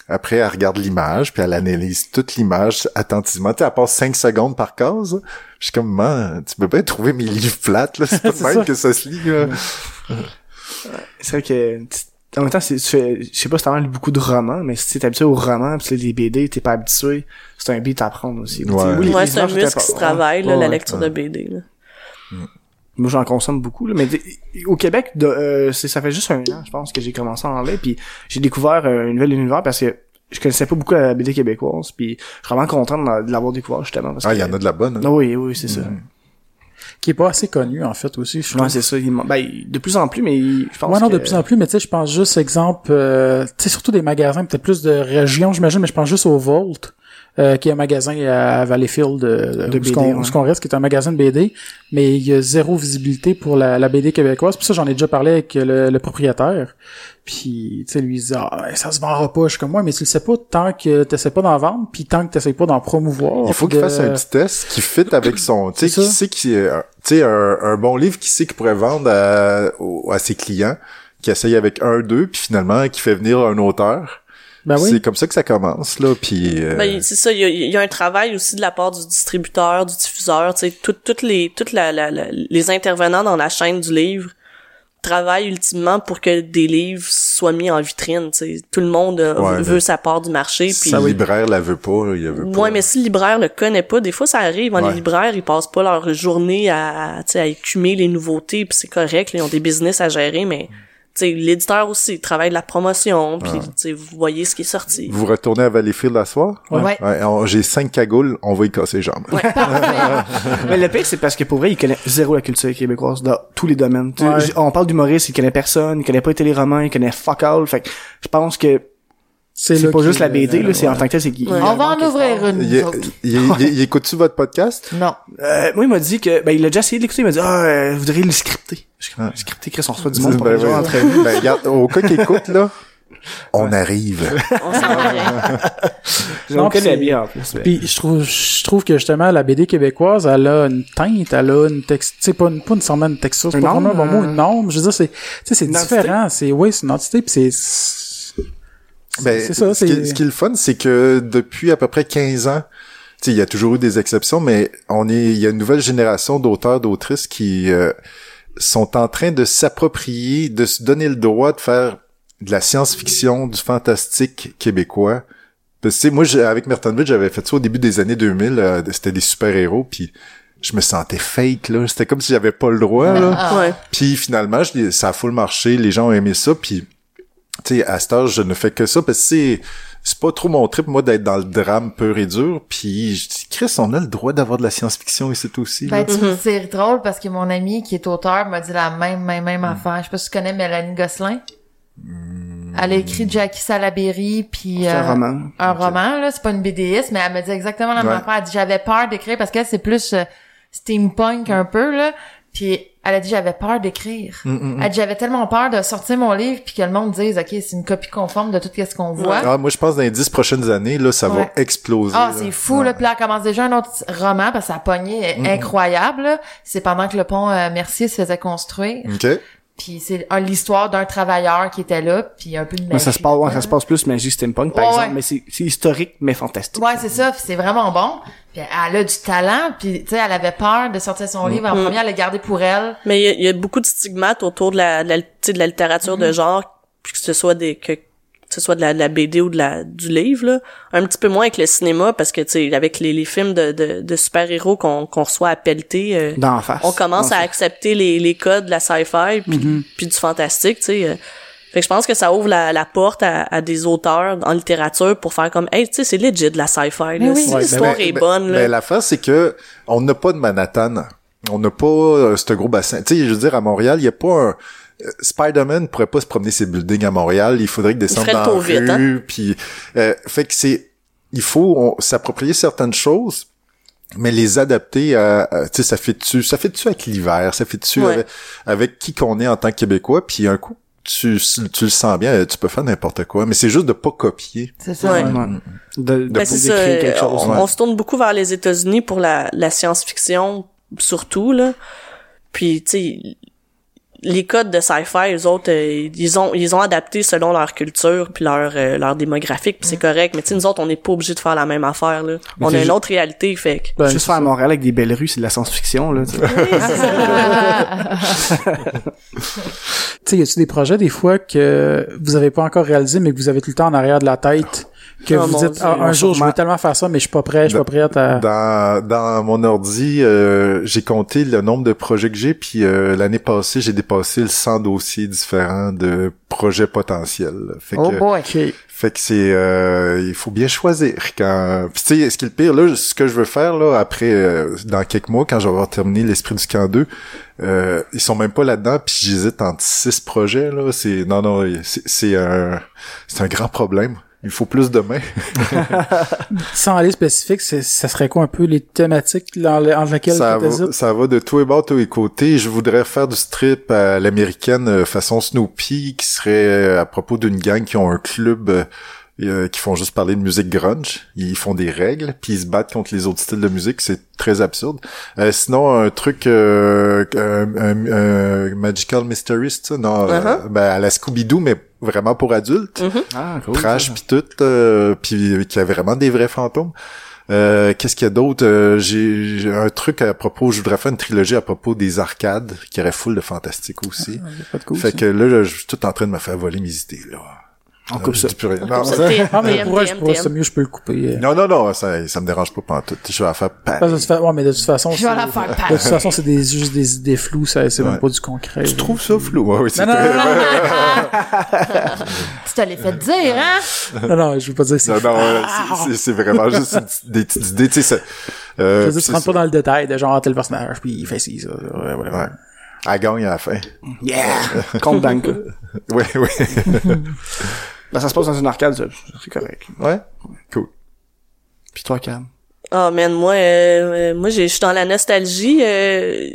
après, elle regarde l'image, puis elle analyse toute l'image attentivement. Tu sais, elle passe 5 secondes par case. Je suis comme, man, tu peux pas trouver mes livres plates, là. C'est pas même ça. que ça se lit, là. C'est vrai que, en même temps, c'est, tu fais- je sais pas si t'as lu beaucoup de romans, mais si t'es habitué aux romans, pis les BD, t'es pas habitué, c'est un beat à apprendre aussi. Ouais. Oui, les- Ouais, c'est un muscle qui se travaille, là, ouais, la ouais. lecture de BD. Là. Moi, j'en consomme beaucoup, là, mais au Québec, de, euh, c'est, ça fait juste un an, je pense, que j'ai commencé à en lire, puis j'ai découvert euh, un nouvel univers parce que je connaissais pas beaucoup la BD québécoise, puis je suis vraiment content de la- de l'avoir découvert, justement. Parce Ah, il y en a de la bonne. hein. Oui, oui, c'est ça. Qui est pas assez connu en fait aussi. Je Ouais, c'est ça. il ben, de plus en plus, mais je pense Ouais, non, que... de plus en plus, mais tu sais, je pense juste, exemple, euh, tu sais, surtout des magasins, peut-être plus de régions, j'imagine, mais je pense juste au Volt, euh, qui est un magasin à Valleyfield, euh, De où BD, ouais. où qu'on reste, qui est un magasin de BD, mais il y a zéro visibilité pour la, la BD québécoise. Puis ça, j'en ai déjà parlé avec le, le propriétaire. Puis, tu sais, lui, il disait, ah, ben, ça se vendra pas. Je suis comme, moi, mais tu le sais pas tant que t'essaies pas d'en vendre, puis tant que t'essaies pas d'en promouvoir. Il faut qu'il fasse un petit test qui fit avec son, tu sais, qui sait qui, euh, tu sais, un, un bon livre qui sait qu'il pourrait vendre à, à ses clients, qui essaye avec un, deux, puis finalement, qui fait venir un auteur. Ben oui. C'est comme ça que ça commence, là, puis... euh, Ben, c'est ça, il y, a, il y a un travail aussi de la part du distributeur, du diffuseur, tu sais, tout- toutes les, toutes la, la- la- les intervenants dans la chaîne du livre travaillent ultimement pour que des livres soient mis en vitrine, tu sais. Tout le monde euh, Ouais, veut sa part du marché, puis... si le libraire la veut pas, il la veut pas. Ouais, mais si le libraire le connaît pas, des fois ça arrive. hein, Ouais. Les libraires, ils passent pas leur journée à, tu sais, à écumer les nouveautés, puis c'est correct, là, ils ont des business à gérer, mais l'éditeur aussi il travaille de la promotion, puis sais, vous voyez ce qui est sorti. Vous retournez à Valleyfield la soir? Ouais. Ouais, on- j'ai cinq cagoules, on va y casser les jambes. Mais le pire, c'est parce que pour vrai, il connaît zéro la culture québécoise dans tous les domaines. Ouais. On parle d'humoriste, il connaît personne, il connaît pas les téléromans, il connaît fuck all. Fait que je pense que c'est pas juste la BD, là, c'est en tant que tel, c'est qu'il... On va en ouvrir une, Il, nous autres. il, il- il- il écoute-tu votre podcast? Non. Euh, moi, il m'a dit que, ben, il a déjà essayé de l'écouter, il m'a dit, ah, euh, vous voudriez le scripter. Je Ah. scripter, Chris, on reçoit du monde pour Ben les gens Ben, regarde, au cas qu'il écoute, là, on arrive. On s'en habit en plus. Puis je trouve, je trouve que justement la BD québécoise, elle a une teinte, elle a une texte, tu sais pas, une- pas nécessairement une texture, c'est pas vraiment un bon mot, euh, une norme. Je veux dire, c'est, tu sais, c'est différent. C'est, oui, c'est une entité, puis c'est, c'est Ben, c'est ça, ce, qui, ce qui est le fun, c'est que depuis à peu près 15 ans, tu sais, il y a toujours eu des exceptions, mais on est, il y a une nouvelle génération d'auteurs, d'autrices qui euh, sont en train de s'approprier, de se donner le droit de faire de la science-fiction, du fantastique québécois. Parce que, tu sais, moi, j'ai- avec Mertonville, j'avais fait ça au début des années 2000, euh, c'était des super-héros, puis je me sentais fake, là. C'était comme si j'avais pas le droit, là. Ah. Ouais. Puis finalement, je, ça a full marché, les gens ont aimé ça, puis tu sais, à cet âge, je ne fais que ça parce que c'est c'est pas trop mon trip moi d'être dans le drame pur et dur, puis je dis Chris, on a le droit d'avoir de la science-fiction ici aussi. là. Ben, tu- c'est drôle parce que mon ami qui est auteur m'a dit la même, même, même affaire. Je sais pas si tu connais Mélanie Gosselin. Elle a écrit Jackie Salaberry puis C'est un euh, roman. un roman là, c'est pas une BDiste, mais elle me dit exactement la même Ouais. affaire. Elle dit j'avais peur d'écrire parce que c'est plus euh, steampunk un peu là. Puis elle a dit j'avais peur d'écrire. Mm, Elle dit j'avais tellement peur de sortir mon livre puis que le monde dise OK, c'est une copie conforme de tout ce qu'on voit. Ah, moi je pense dans les dix prochaines années là, ça Ouais. va exploser. Ah, c'est fou, là. Puis là, elle commence déjà un autre roman parce que sa poignée est Mm-hmm. incroyable. C'est pendant que le pont euh, Mercier se faisait construire. Puis c'est un- l'histoire d'un travailleur qui était là, puis un peu de magie. Mais ça se passe, ouais, ça se passe plus magie steampunk, par Ouais, exemple, mais c'est c'est historique, mais fantastique. Ouais, c'est ça, c'est vraiment bon. Puis elle a du talent, puis tu sais, elle avait peur de sortir son livre en Mm. premier, elle l'a gardé pour elle. Mais il y a- il y, a beaucoup de stigmates autour de la, de la, tu sais, de la littérature de genre, puis que ce soit des que ce soit de la, de la BD ou de la du livre là, un petit peu moins avec le cinéma parce que tu sais avec les, les films de, de, de super-héros qu'on qu'on reçoit à pelleter euh, on commence à accepter les, les codes de la sci-fi puis, puis du fantastique, tu sais. euh. Fait que je pense que ça ouvre la, la porte à, à des auteurs en littérature pour faire comme, hey, tu sais, c'est legit la sci-fi, oui. Si Ouais, l'histoire Ben, est ben, bonne, là. Ben, l'affaire, c'est que on n'a pas de Manhattan. On n'a pas euh, ce gros bassin. Tu sais, je veux dire, à Montréal, il y a pas un... Spider-Man pourrait pas se promener ses buildings à Montréal. Il faudrait qu'il descende dans la vite, hein. rue. Puis, euh, fait que c'est... Il faut s'approprier certaines choses, mais les adapter à... à- tu sais, ça fait dessus ça fait dessus avec l'hiver, ça fait dessus Ouais. avec, avec qui qu'on est en tant que Québécois. Puis un coup, tu, tu le sens bien, tu peux faire n'importe quoi. Mais c'est juste de pas copier. C'est ça. Ouais. De, de, Ben, c'est ça. d'écrire quelque chose. on, ouais. on se tourne beaucoup vers les États-Unis pour la, la science-fiction, surtout, là. Puis, tu sais, les codes de sci-fi, eux autres, euh, ils ont ils ont adapté selon leur culture puis leur euh, leur démographique, puis c'est correct. Mais tu sais, nous autres, on n'est pas obligé de faire la même affaire, là. on a une autre réalité, fait que... Ben, Juste faire à Montréal avec des belles rues, c'est de la science-fiction, là. tu sais. Tu sais, y a-tu des projets des fois que vous avez pas encore réalisé, mais que vous avez tout le temps en arrière de la tête, que Oh vous dites, Dieu, ah, un jour, je veux tellement faire ça, mais je suis pas prêt, je suis pas prête à... Dans, dans mon ordi, euh, j'ai compté le nombre de projets que j'ai, puis euh, l'année passée, j'ai dépassé le 100 dossiers différents de projets potentiels. Fait Oh que, boy. Ok. fait que c'est, euh, il faut bien choisir. Quand, puis tu sais, ce qui est le pire là, ce que je veux faire là après, euh, dans quelques mois, quand je vais avoir terminé l'esprit du camp 2, euh, ils sont même pas là-dedans, puis j'hésite entre six projets là. C'est, non non, c'est, c'est un, c'est un grand problème. Il faut plus de mains. Sans aller spécifique, c'est- ça serait quoi un peu les thématiques dans le- entre lesquelles ça tu va, ça va de tous les bords, tous les côtés. Je voudrais faire du strip à l'américaine euh, façon Snoopy, qui serait euh, à propos d'une gang qui ont un club euh, qui font juste parler de musique grunge. Ils font des règles, puis ils se battent contre les autres styles de musique. C'est très absurde. Euh, sinon, un truc, euh, un, un- un Magical Mysteries, ça, non, euh, Uh-huh. ben, à la Scooby-Doo, mais vraiment pour adultes. Ah, cool. Trash puis tout, euh, puis qui a vraiment des vrais fantômes. Euh, Qu'est-ce qu'il y a d'autre? Euh, J'ai j'ai un truc à propos, je voudrais faire une trilogie à propos des arcades, qui aurait full de fantastique aussi. Pas de cool, fait ça. que là, je suis tout en train de me faire voler mes idées, là. On coupe Euh, ça. plus rien. On Non, ça. ça- Ah, mais TM, pour c'est mieux, je peux le couper. euh. non, non, non, ça, ça me dérange pas pantoute. Je vais la faire pa- Parce que de toute fa- ouais, mais de toute façon, Je vais la c'est- faire de pas. toute façon, c'est des, juste des idées floues, ça, c'est Ouais. même pas du concret. Tu trouves ça flou? Ouais, oui, c'est Non, non, non, non, Tu te l'as fait dire, hein? non, non, je veux pas dire que c'est Non, non, ouais, c'est- vraiment juste des petites idées, tu sais, ça- euh, Je veux dire, tu rentres ça. pas dans le détail de genre tel personnage, puis il fait ci, ça. Ouais, ouais, Ouais. Elle gagne à la fin. Yeah! Compte Danka. Oui, oui. Ben, ça se passe dans une arcade, ça. c'est correct. Ouais. Cool. Puis toi, Cam? Oh man, moi, euh, euh, moi, j'ai- je suis dans la nostalgie. euh,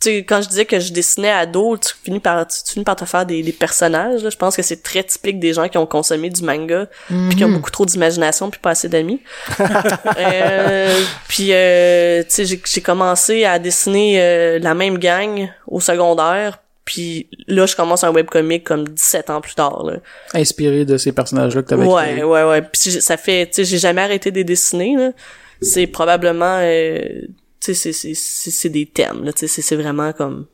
tu sais, quand je disais que je dessinais ado, tu finis par, tu, tu finis par te faire des, des personnages. là. Je pense que c'est très typique des gens qui ont consommé du manga, puis qui ont beaucoup trop d'imagination, puis pas assez d'amis. euh, puis, euh, tu sais, j'ai- j'ai commencé à dessiner euh, la même gang au secondaire. Puis là, je commence un webcomic comme 17 ans plus tard. Là. Inspiré de ces personnages-là que t'avais Ouais, créés. ouais, ouais. Puis ça fait, tu sais, j'ai jamais arrêté de dessiner. Là. C'est probablement, euh, tu sais, c'est c'est c'est c'est des thèmes. Là, tu sais, c'est vraiment comme.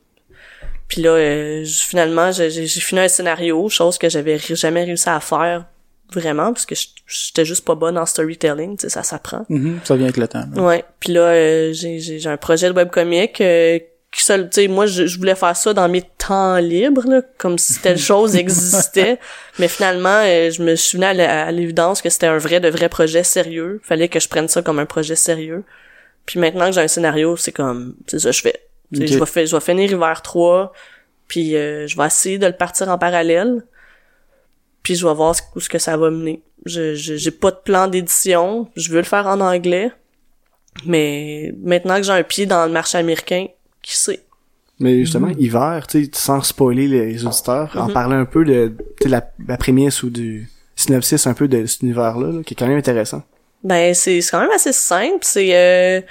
Puis là, euh, finalement, j'ai fini un scénario, chose que j'avais jamais réussi à faire vraiment, parce que j'étais juste pas bonne en storytelling. Tu sais, ça s'apprend. Mhm, ça vient avec le temps. là. Ouais. Puis là, euh, j'ai j'ai j'ai un projet de webcomic euh, seul, tu sais, moi je, je voulais faire ça dans mes temps libres, là, comme si telle chose existait. Mais finalement, euh, je me suis venue à l'évidence que c'était un vrai de vrai projet sérieux. Fallait que je prenne ça comme un projet sérieux. Puis maintenant que j'ai un scénario, c'est comme c'est ça que je fais. Je vais faire je vais finir hiver 3, puis euh, je vais essayer de le partir en parallèle. Puis je vais voir ce- où ce que ça va mener. Je je- j'ai pas de plan d'édition, je veux le faire en anglais. Mais maintenant que j'ai un pied dans le marché américain, qui sait? Mais justement, hiver, tu sais, sans spoiler les auditeurs, en parler un peu de tu sais, la, la prémisse ou du synopsis un peu de cet univers-là, là, qui est quand même intéressant. Ben, c'est quand même assez simple. C'est euh,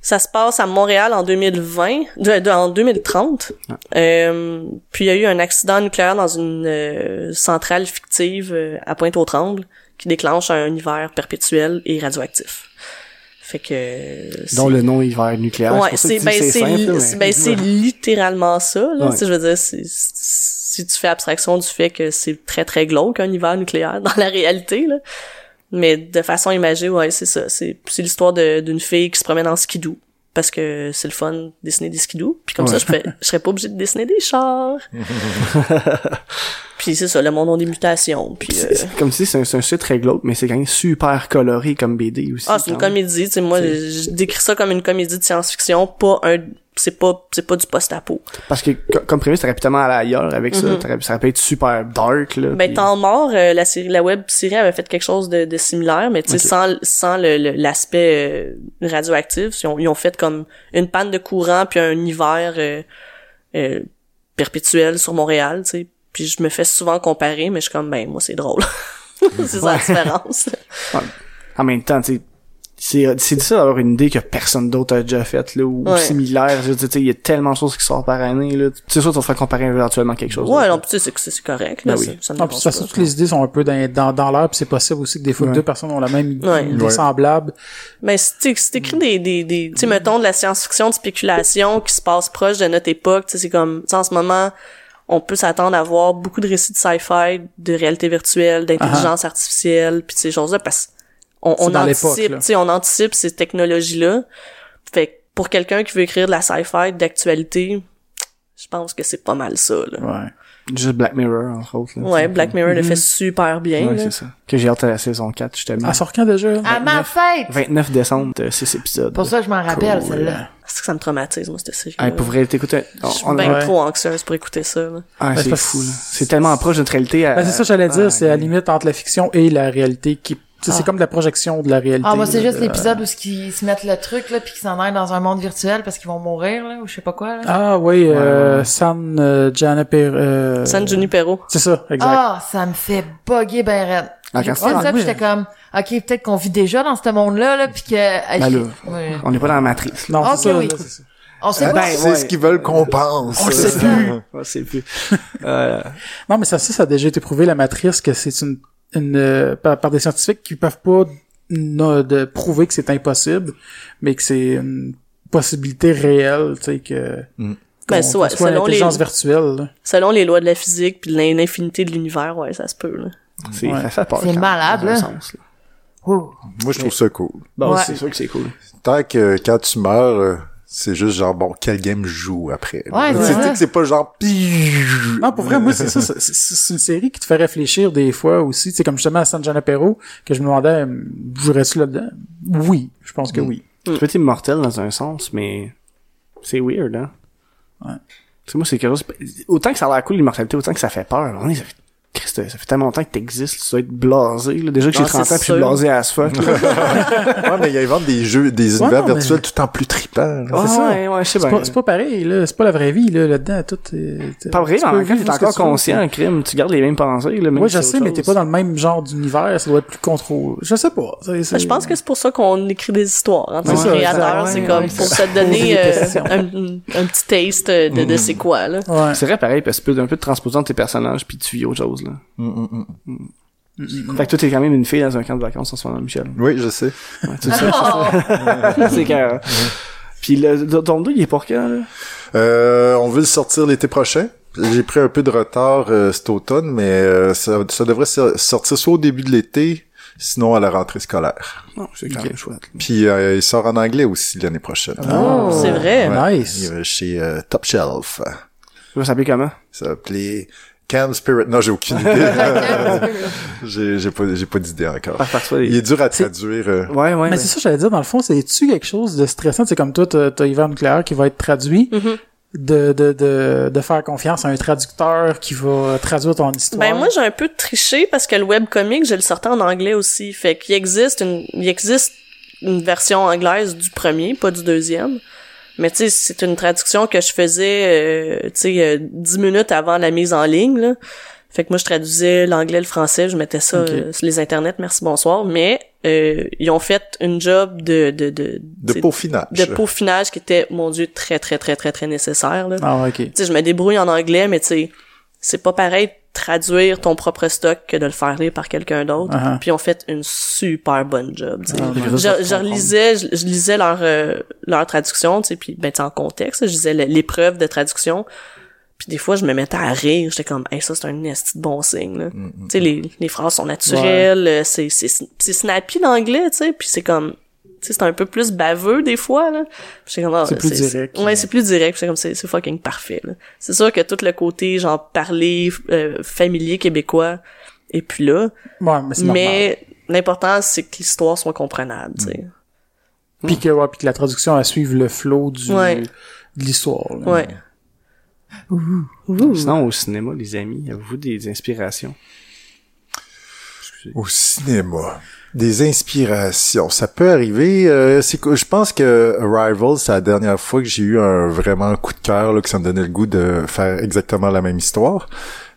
ça se passe à Montréal en 2020, de, de- en 2030. Euh, puis il y a eu un accident nucléaire dans une euh, centrale fictive euh, à Pointe-aux-Trembles qui déclenche un hiver perpétuel et radioactif. Fait que Dont le nom hiver nucléaire. Ouais, c'est ben ben littéralement ça là, Ouais. Je veux dire si tu fais abstraction du fait que c'est très très glauque un hiver nucléaire dans la réalité là. Mais de façon imagée, ouais, c'est ça, c'est c'est l'histoire d'une fille qui se promène en skidoo parce que c'est le fun de dessiner des skidoo, puis comme ça je je serais pas obligée de dessiner des chars. puis c'est ça, le monde a des mutations, puis euh, Comme si c'est un, c'est un sujet très glauque, mais c'est quand même super coloré comme BD aussi. Ah, c'est une comédie, tu sais, moi, je, décris ça comme une comédie de science-fiction, pas un, c'est pas, c'est pas du post-apo. Parce que co- comme prémisse, t'aurais pu tellement aller ailleurs avec ça. T'aurais- Ça aurait pu être super dark, là. Ben, Temps mort, euh, la série, la web série avait fait quelque chose de, de similaire, mais tu sais, sans, sans le, le- l'aspect euh, radioactif, ils ont, ils ont fait comme une panne de courant puis un hiver euh, euh, perpétuel sur Montréal, tu sais. Puis je me fais souvent comparer, mais je suis comme, ben, moi, c'est drôle. c'est ça la différence. En même temps, tu sais, c'est c'est difficile d'avoir une idée que personne d'autre a déjà faite, là, ou, ou Ouais. similaire. Il y a tellement de choses qui sortent par année, là. C'est sûr, tu vas te faire comparer éventuellement quelque chose. ouais, d'autre. non, puis tu sais, c'est, c'est correct, là, Ben oui. ça, Ah, pas. toutes les idées sont un peu dans, dans, dans l'air, puis c'est possible aussi que des fois Ouais. deux personnes ont la même idée, Ouais. idée semblable. Mais si tu si t'écris des, des, des tu sais, mettons de la science-fiction de spéculation qui se passe proche de notre époque, tu sais, c'est comme, tu sais, en ce moment, on peut s'attendre à voir beaucoup de récits de sci-fi, de réalité virtuelle, d'intelligence artificielle, puis ces choses-là, parce qu'on on anticipe, on anticipe ces technologies-là. Fait que pour quelqu'un qui veut écrire de la sci-fi d'actualité, je pense que c'est pas mal ça, là. Ouais. Juste Black Mirror, entre autres. là, Ouais. Black Mirror le fait super bien, Ouais, c'est ça. Que j'ai hâte à la saison 4, justement. À sort quand déjà? À ma fête! 29 décembre, de 6 épisodes. Pour ça, je m'en rappelle, Cool. celle-là. C'est que ça me traumatise, moi, cette série. Ah, pour vrai, t'écoutes, on, Je suis bien Ouais. trop anxieuse pour écouter ça, là. ah, Ben, c'est fou, là. C'est tellement proche de notre réalité. à- Ben, c'est ça, j'allais dire, à- c'est à la limite entre la fiction et la réalité qui Tu sais, C'est Ah. comme de la projection de la réalité. Ah, moi, c'est juste de- l'épisode où ils se mettent le truc, là, puis qu'ils s'en aillent dans un monde virtuel parce qu'ils vont mourir, là, ou je sais pas quoi, là. Ah oui, euh, ouais. San euh, Junipero, euh, San Junipero. C'est ça, exact. Ah, ça me fait bugger ben raide. Ah, quand ça, oui. j'étais comme, ok, peut-être qu'on vit déjà dans ce monde-là, là, puis que... Ben là, Ouais. On n'est pas dans la matrice. Non, c'est ça, oui. là, ça. On sait Ben, pas. C'est ouais. ce qu'ils veulent qu'on pense. On sait C'est plus. ça. On sait plus. Euh, Non, mais ça, ça, ça a déjà été prouvé, la matrice, que c'est une, une euh, par, par des scientifiques qui peuvent pas no- de prouver que c'est impossible, mais que c'est une possibilité réelle, tu sais, que Mm. Ben, soit- qu'on soit selon les- l'intelligence virtuelle. là. Selon les lois de la physique puis l'infinité de l'univers, ouais, ça se peut, là. c'est, Ouais. ça fait peur. C'est malade, là. sens, là. Moi, je trouve ça cool. Bon, Ouais. c'est sûr que c'est cool. Tant que quand tu meurs, euh, c'est juste genre, bon, quel game je joue après? Ouais, c'est c'est pas genre... Non, pour vrai, moi, c'est ça. c'est- C'est c'est une série qui te fait réfléchir des fois aussi. C'est comme justement à San Junipero, que je me demandais, euh, jouerais-tu là-dedans? Oui, je pense que oui. Tu peux être immortel dans un sens, mais c'est weird, hein? Ouais. Tu sais, moi, c'est quelque chose... Autant que ça a l'air cool, l'immortalité, autant que ça fait peur. On est-. Christ, ça fait tellement longtemps que t'existes, tu dois être blasé, là. Déjà que j'ai Ah, 30 ans, c'est puis je suis blasé à ce fuck, là. ouais, mais ils inventent des jeux, des univers mais- virtuels tout en plus. Ah, C'est ça. ouais, ouais, je sais C'est bien. pas, c'est pas pareil, là. C'est pas la vraie vie, là. Là-dedans, tout est... Pas vrai, mais en t'es encore conscient, un crime, tu gardes les mêmes pensées, là, même Oui, je sais, mais t'es pas dans le même genre d'univers, ça doit être plus contrôlé. Je sais pas. C'est- c'est- Ben, je pense que c'est pour ça qu'on écrit des histoires en tant Ouais, que créateur. exact, c'est comme pour se donner euh, un, petit taste de, de c'est quoi, là. Ouais. C'est vrai, pareil, parce que tu peux un peu te transposer entre tes personnages, puis tu vis autre chose, là. Mm, mm, mm. Fait que toi, t'es quand même une fille dans un camp de vacances en ce moment, Michel. Oui, je sais. Ouais, tu sais. c'est carré. Puis le le tome 2, il est pour quand, là? Euh, on veut le sortir l'été prochain. J'ai pris un peu de retard euh, cet automne, mais euh, ça, ça devrait so- sortir soit au début de l'été, sinon à la rentrée scolaire. Non, c'est quand même chouette. Puis euh, il sort en anglais aussi l'année prochaine. Oh, c'est vrai. Ouais. Nice. Il va chez euh, Top Shelf. Ça va s'appeler comment? Ça s'appelait Cam Spirit. Non, j'ai aucune idée. j'ai j'ai pas j'ai pas d'idée encore. Il est dur à traduire. euh. Ouais, ouais. Mais c'est ça que j'allais dire, dans le fond, c'est-tu quelque chose de stressant? C'est comme toi, t'as t'as hiver nucléaire qui va être traduit, Mhm. de, de, de, de faire confiance à un traducteur qui va traduire ton histoire. Ben moi j'ai un peu triché parce que le webcomic, je le sortais en anglais aussi. Fait qu'il existe une il existe une version anglaise du premier, pas du deuxième. Mais tu sais, c'est une traduction que je faisais euh, tu sais euh, dix minutes avant la mise en ligne là. Fait que moi je traduisais l'anglais, le français, je mettais ça euh, sur les internets, merci bonsoir, mais euh, ils ont fait une job de de de De peaufinage. de peaufinage qui était mon dieu très très très très très nécessaire là Ah, ok. tu sais, je me débrouille en anglais, mais tu sais, c'est pas pareil traduire ton propre stock que de le faire lire par quelqu'un d'autre. Uh-huh. Puis on fait une super bonne job, tu sais. Ah, ouais. je, je relisais, je, je lisais leur euh, leur traduction, tu sais, puis ben tu sais, en contexte, je lisais l'épreuve de traduction. Puis des fois, je me mettais à rire, j'étais comme, hey, ça c'est un esti de bon signe, là. Tu sais, les, les phrases sont naturelles, euh, c'est c'est c'est snappy l'anglais, tu sais, puis c'est comme c'est un peu plus baveux des fois là. Ah, C'est plus direct. Ouais, c'est plus direct. C'est comme c'est c'est fucking parfait. là. C'est sûr que tout le côté genre parler euh, familier québécois et puis là, Ouais, mais l'important c'est que l'histoire soit comprenable, tu sais. Puis que, ouais, puis que la traduction, elle suive le flow du, Ouais. de l'histoire. Ouais. Sinon, au cinéma, les amis, avez-vous des inspirations? Excusez. Au cinéma. Des inspirations. Ça peut arriver. euh, c'est je pense que Arrival, c'est la dernière fois que j'ai eu un vraiment coup de cœur, là, que ça me donnait le goût de faire exactement la même histoire.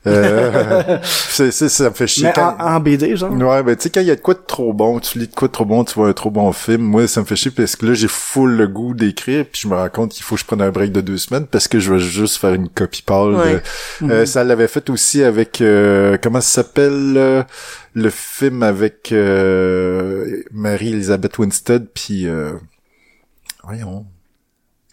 Euh, c'est, ça me fait chier. Mais quand- en, en BD, genre? Ouais, ben tu sais, quand il y a de quoi de trop bon, tu lis de quoi de trop bon, tu vois un trop bon film, moi ça me fait chier parce que là j'ai full le goût d'écrire, puis je me rends compte qu'il faut que je prenne un break de deux semaines parce que je vais juste faire une copie pâle. Ouais. de- Euh, ça l'avait fait aussi avec euh, comment ça s'appelle euh, le film avec euh, Marie-Elisabeth Winstead puis euh, voyons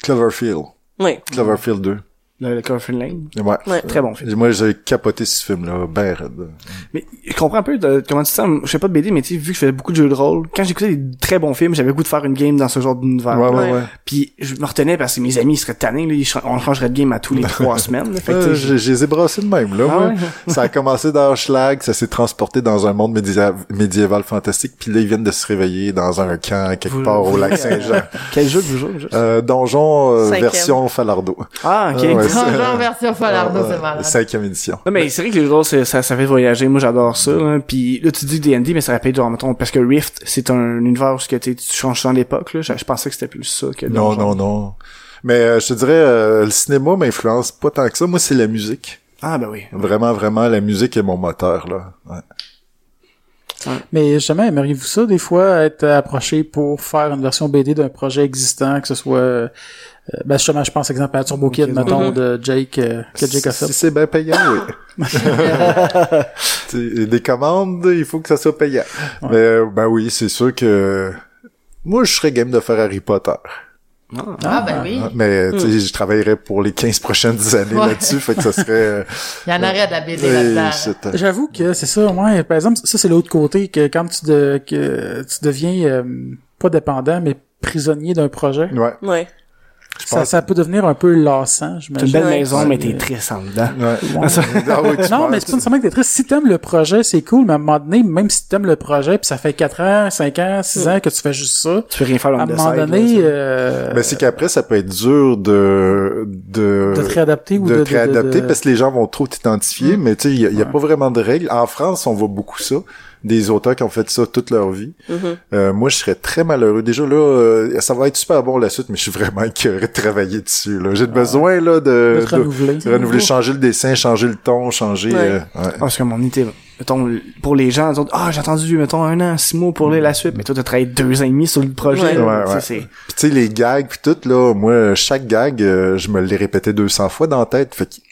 Cloverfield, Ouais. Cloverfield 2. Le, le Coffin Lane? Ouais. Ouais. Très bon film. Moi j'ai capoté ce film là, ben raide. Mais je comprends un peu de, comment tu te sens. Je fais pas de BD, mais tu sais, vu que je faisais beaucoup de jeux de rôle, quand j'écoutais des très bons films, j'avais le goût de faire une game dans ce genre d'univers. Ouais, ouais, Ouais. Puis je me retenais parce que mes amis ils seraient tannés, là, ils on changerait de game à tous les trois semaines. là. Fait que, Euh, tu sais, je, je les ai brassés de même, là. Ah ouais? Ça a commencé dans Schlag, ça s'est transporté dans un monde médiéval fantastique, puis là, ils viennent de se réveiller dans un camp quelque Vous- part au lac Saint-Jean. Quel jeu que vous jouez, juste? Euh, donjon euh, version Falardo. Ah, ok. Euh, ouais, Grandeur version Falardo, c'est malade. Cinquième édition. Non, mais c'est vrai que les jeux de rôle, c'est- ça, ça fait voyager. Moi, j'adore ça. Là. Puis là, tu dis D&D, mais ça rappelle genre, mettons, parce que Rift, c'est un univers où tu changes dans l'époque. Là. Je, je pensais que c'était plus ça que Non, non, non. Mais euh, je te dirais, euh, le cinéma m'influence pas tant que ça. Moi, c'est la musique. Ah, ben oui. Vraiment, vraiment, la musique est mon moteur, là. Ouais. Mais justement, aimeriez-vous ça, des fois, être approché pour faire une version BD d'un projet existant, que ce soit... euh, ben justement, je pense, exemple, à Turbo Kid, mettons, Mhm. de Jake, euh, que Jake a fait. Si c'est bien payant, oui. Tu sais, des commandes, il faut que ça soit payant. Mais euh, ben oui, c'est sûr que moi je serais game de faire Harry Potter. Ah, ben oui. Mais tu sais, je travaillerais pour les 15 prochaines années Ouais. là-dessus, fait que ça serait euh, Il y en aurait de la BD là-dedans. euh, J'avoue que c'est ça, ouais. Par exemple, ça c'est l'autre côté, que quand tu, de, que tu deviens euh, pas dépendant, mais prisonnier d'un projet, ouais. Ouais. Je ça, ça peut devenir un peu lassant, C'est une belle maison, mais t'es triste en dedans. Ouais. Ouais. Ah oui, tu Non, mais c'est pas nécessairement que t'es triste. Si t'aimes le projet, c'est cool, mais à un moment donné, même si t'aimes le projet, puis ça fait 4 ans, 5 ans, 6 ans que tu fais juste ça, Tu peux rien faire à un moment donné, euh, Mais c'est qu'après, ça peut être dur de de de te réadapter ou de de, te réadapter de- parce que les gens vont trop t'identifier, mais tu sais, il y a, y a pas vraiment de règles. En France, on voit beaucoup ça. Des auteurs qui ont fait ça toute leur vie. Mhm. Euh, moi, je serais très malheureux. Déjà, là, euh, ça va être super bon la suite, mais je suis vraiment écœuré de travailler dessus. là. J'ai besoin là de, renouveler. de renouveler, changer le dessin, changer le ton, changer... Ouais. euh, ouais. Ah, parce que mon idée, mettons, pour les gens, ils ont dit, ah, j'ai attendu, mettons, un an, six mois pour lire la suite, mais toi, t'as travaillé deux ans et demi sur le projet. Ouais. là. Ouais, Puis tu sais, les gags puis tout, là, moi, chaque gag, euh, je me l'ai répété 200 fois dans la tête, fait qu'il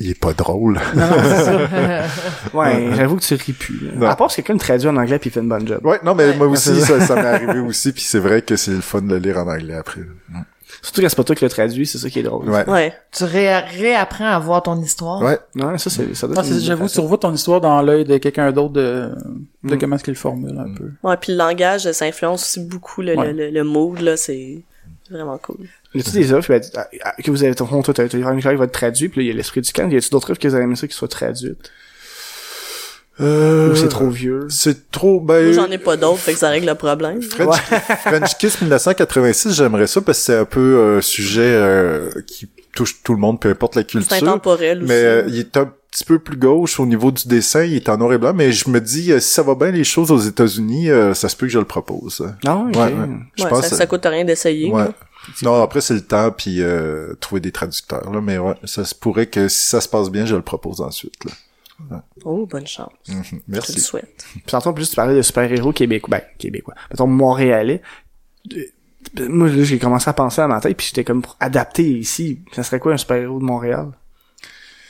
il est pas drôle. Ouais, j'avoue que tu ris plus. là. Non. À part si quelqu'un le traduit en anglais puis il fait une bonne job. ouais, non, mais moi aussi, ça, ça m'est arrivé aussi, puis c'est vrai que c'est le fun de le lire en anglais après. Surtout quand c'est pas toi qui le traduit, c'est ça qui est drôle. Ouais. Ouais. Tu ré- réapprends à voir ton histoire. Ouais. Ouais, ça, c'est, ça Ah, J'avoue, tu revois ton histoire dans l'œil de quelqu'un d'autre de, de Mm. comment est-ce qu'il le formule un peu. Ouais, puis le langage, ça influence aussi beaucoup le, Ouais. le, le, le mood, là, c'est vraiment cool. Y a-tu des œuvres ben, que vous avez, ton toi, t'as, t'as un qui va être traduit, puis là, il y a l'esprit du camp. Y a-tu d'autres œuvres que vous avez aimé ça qui soient traduites? Euh, Ou c'est trop vieux? C'est trop, ben... Moi, j'en ai pas d'autres, fait que ça règle le problème. French, French Kiss 1986, j'aimerais ça parce que c'est un peu un sujet euh, qui touche tout le monde, peu importe la C'est culture. intemporel aussi. Mais euh, il est un petit peu plus gauche au niveau du dessin, il est en noir et blanc, mais je me dis, euh, si ça va bien les choses aux États-Unis, euh, ça se peut que je le propose. Non, ok. Ouais, ouais. Je ouais, pense ça, que- ça coûte rien d'essayer. Ouais. Non, après c'est le temps puis euh, trouver des traducteurs là, mais ouais, ça se pourrait que si ça se passe bien, je le propose ensuite là. Oh, bonne chance. Mhm. Je te le Merci. souhaite. Puis tantôt, en plus, tu parlais de super-héros québécois. Ben, québécois. Mettons, montréalais. Euh, Moi, là, j'ai commencé à penser à ma tête, puis j'étais comme pour adapter ici. Ça serait quoi un super-héros de Montréal?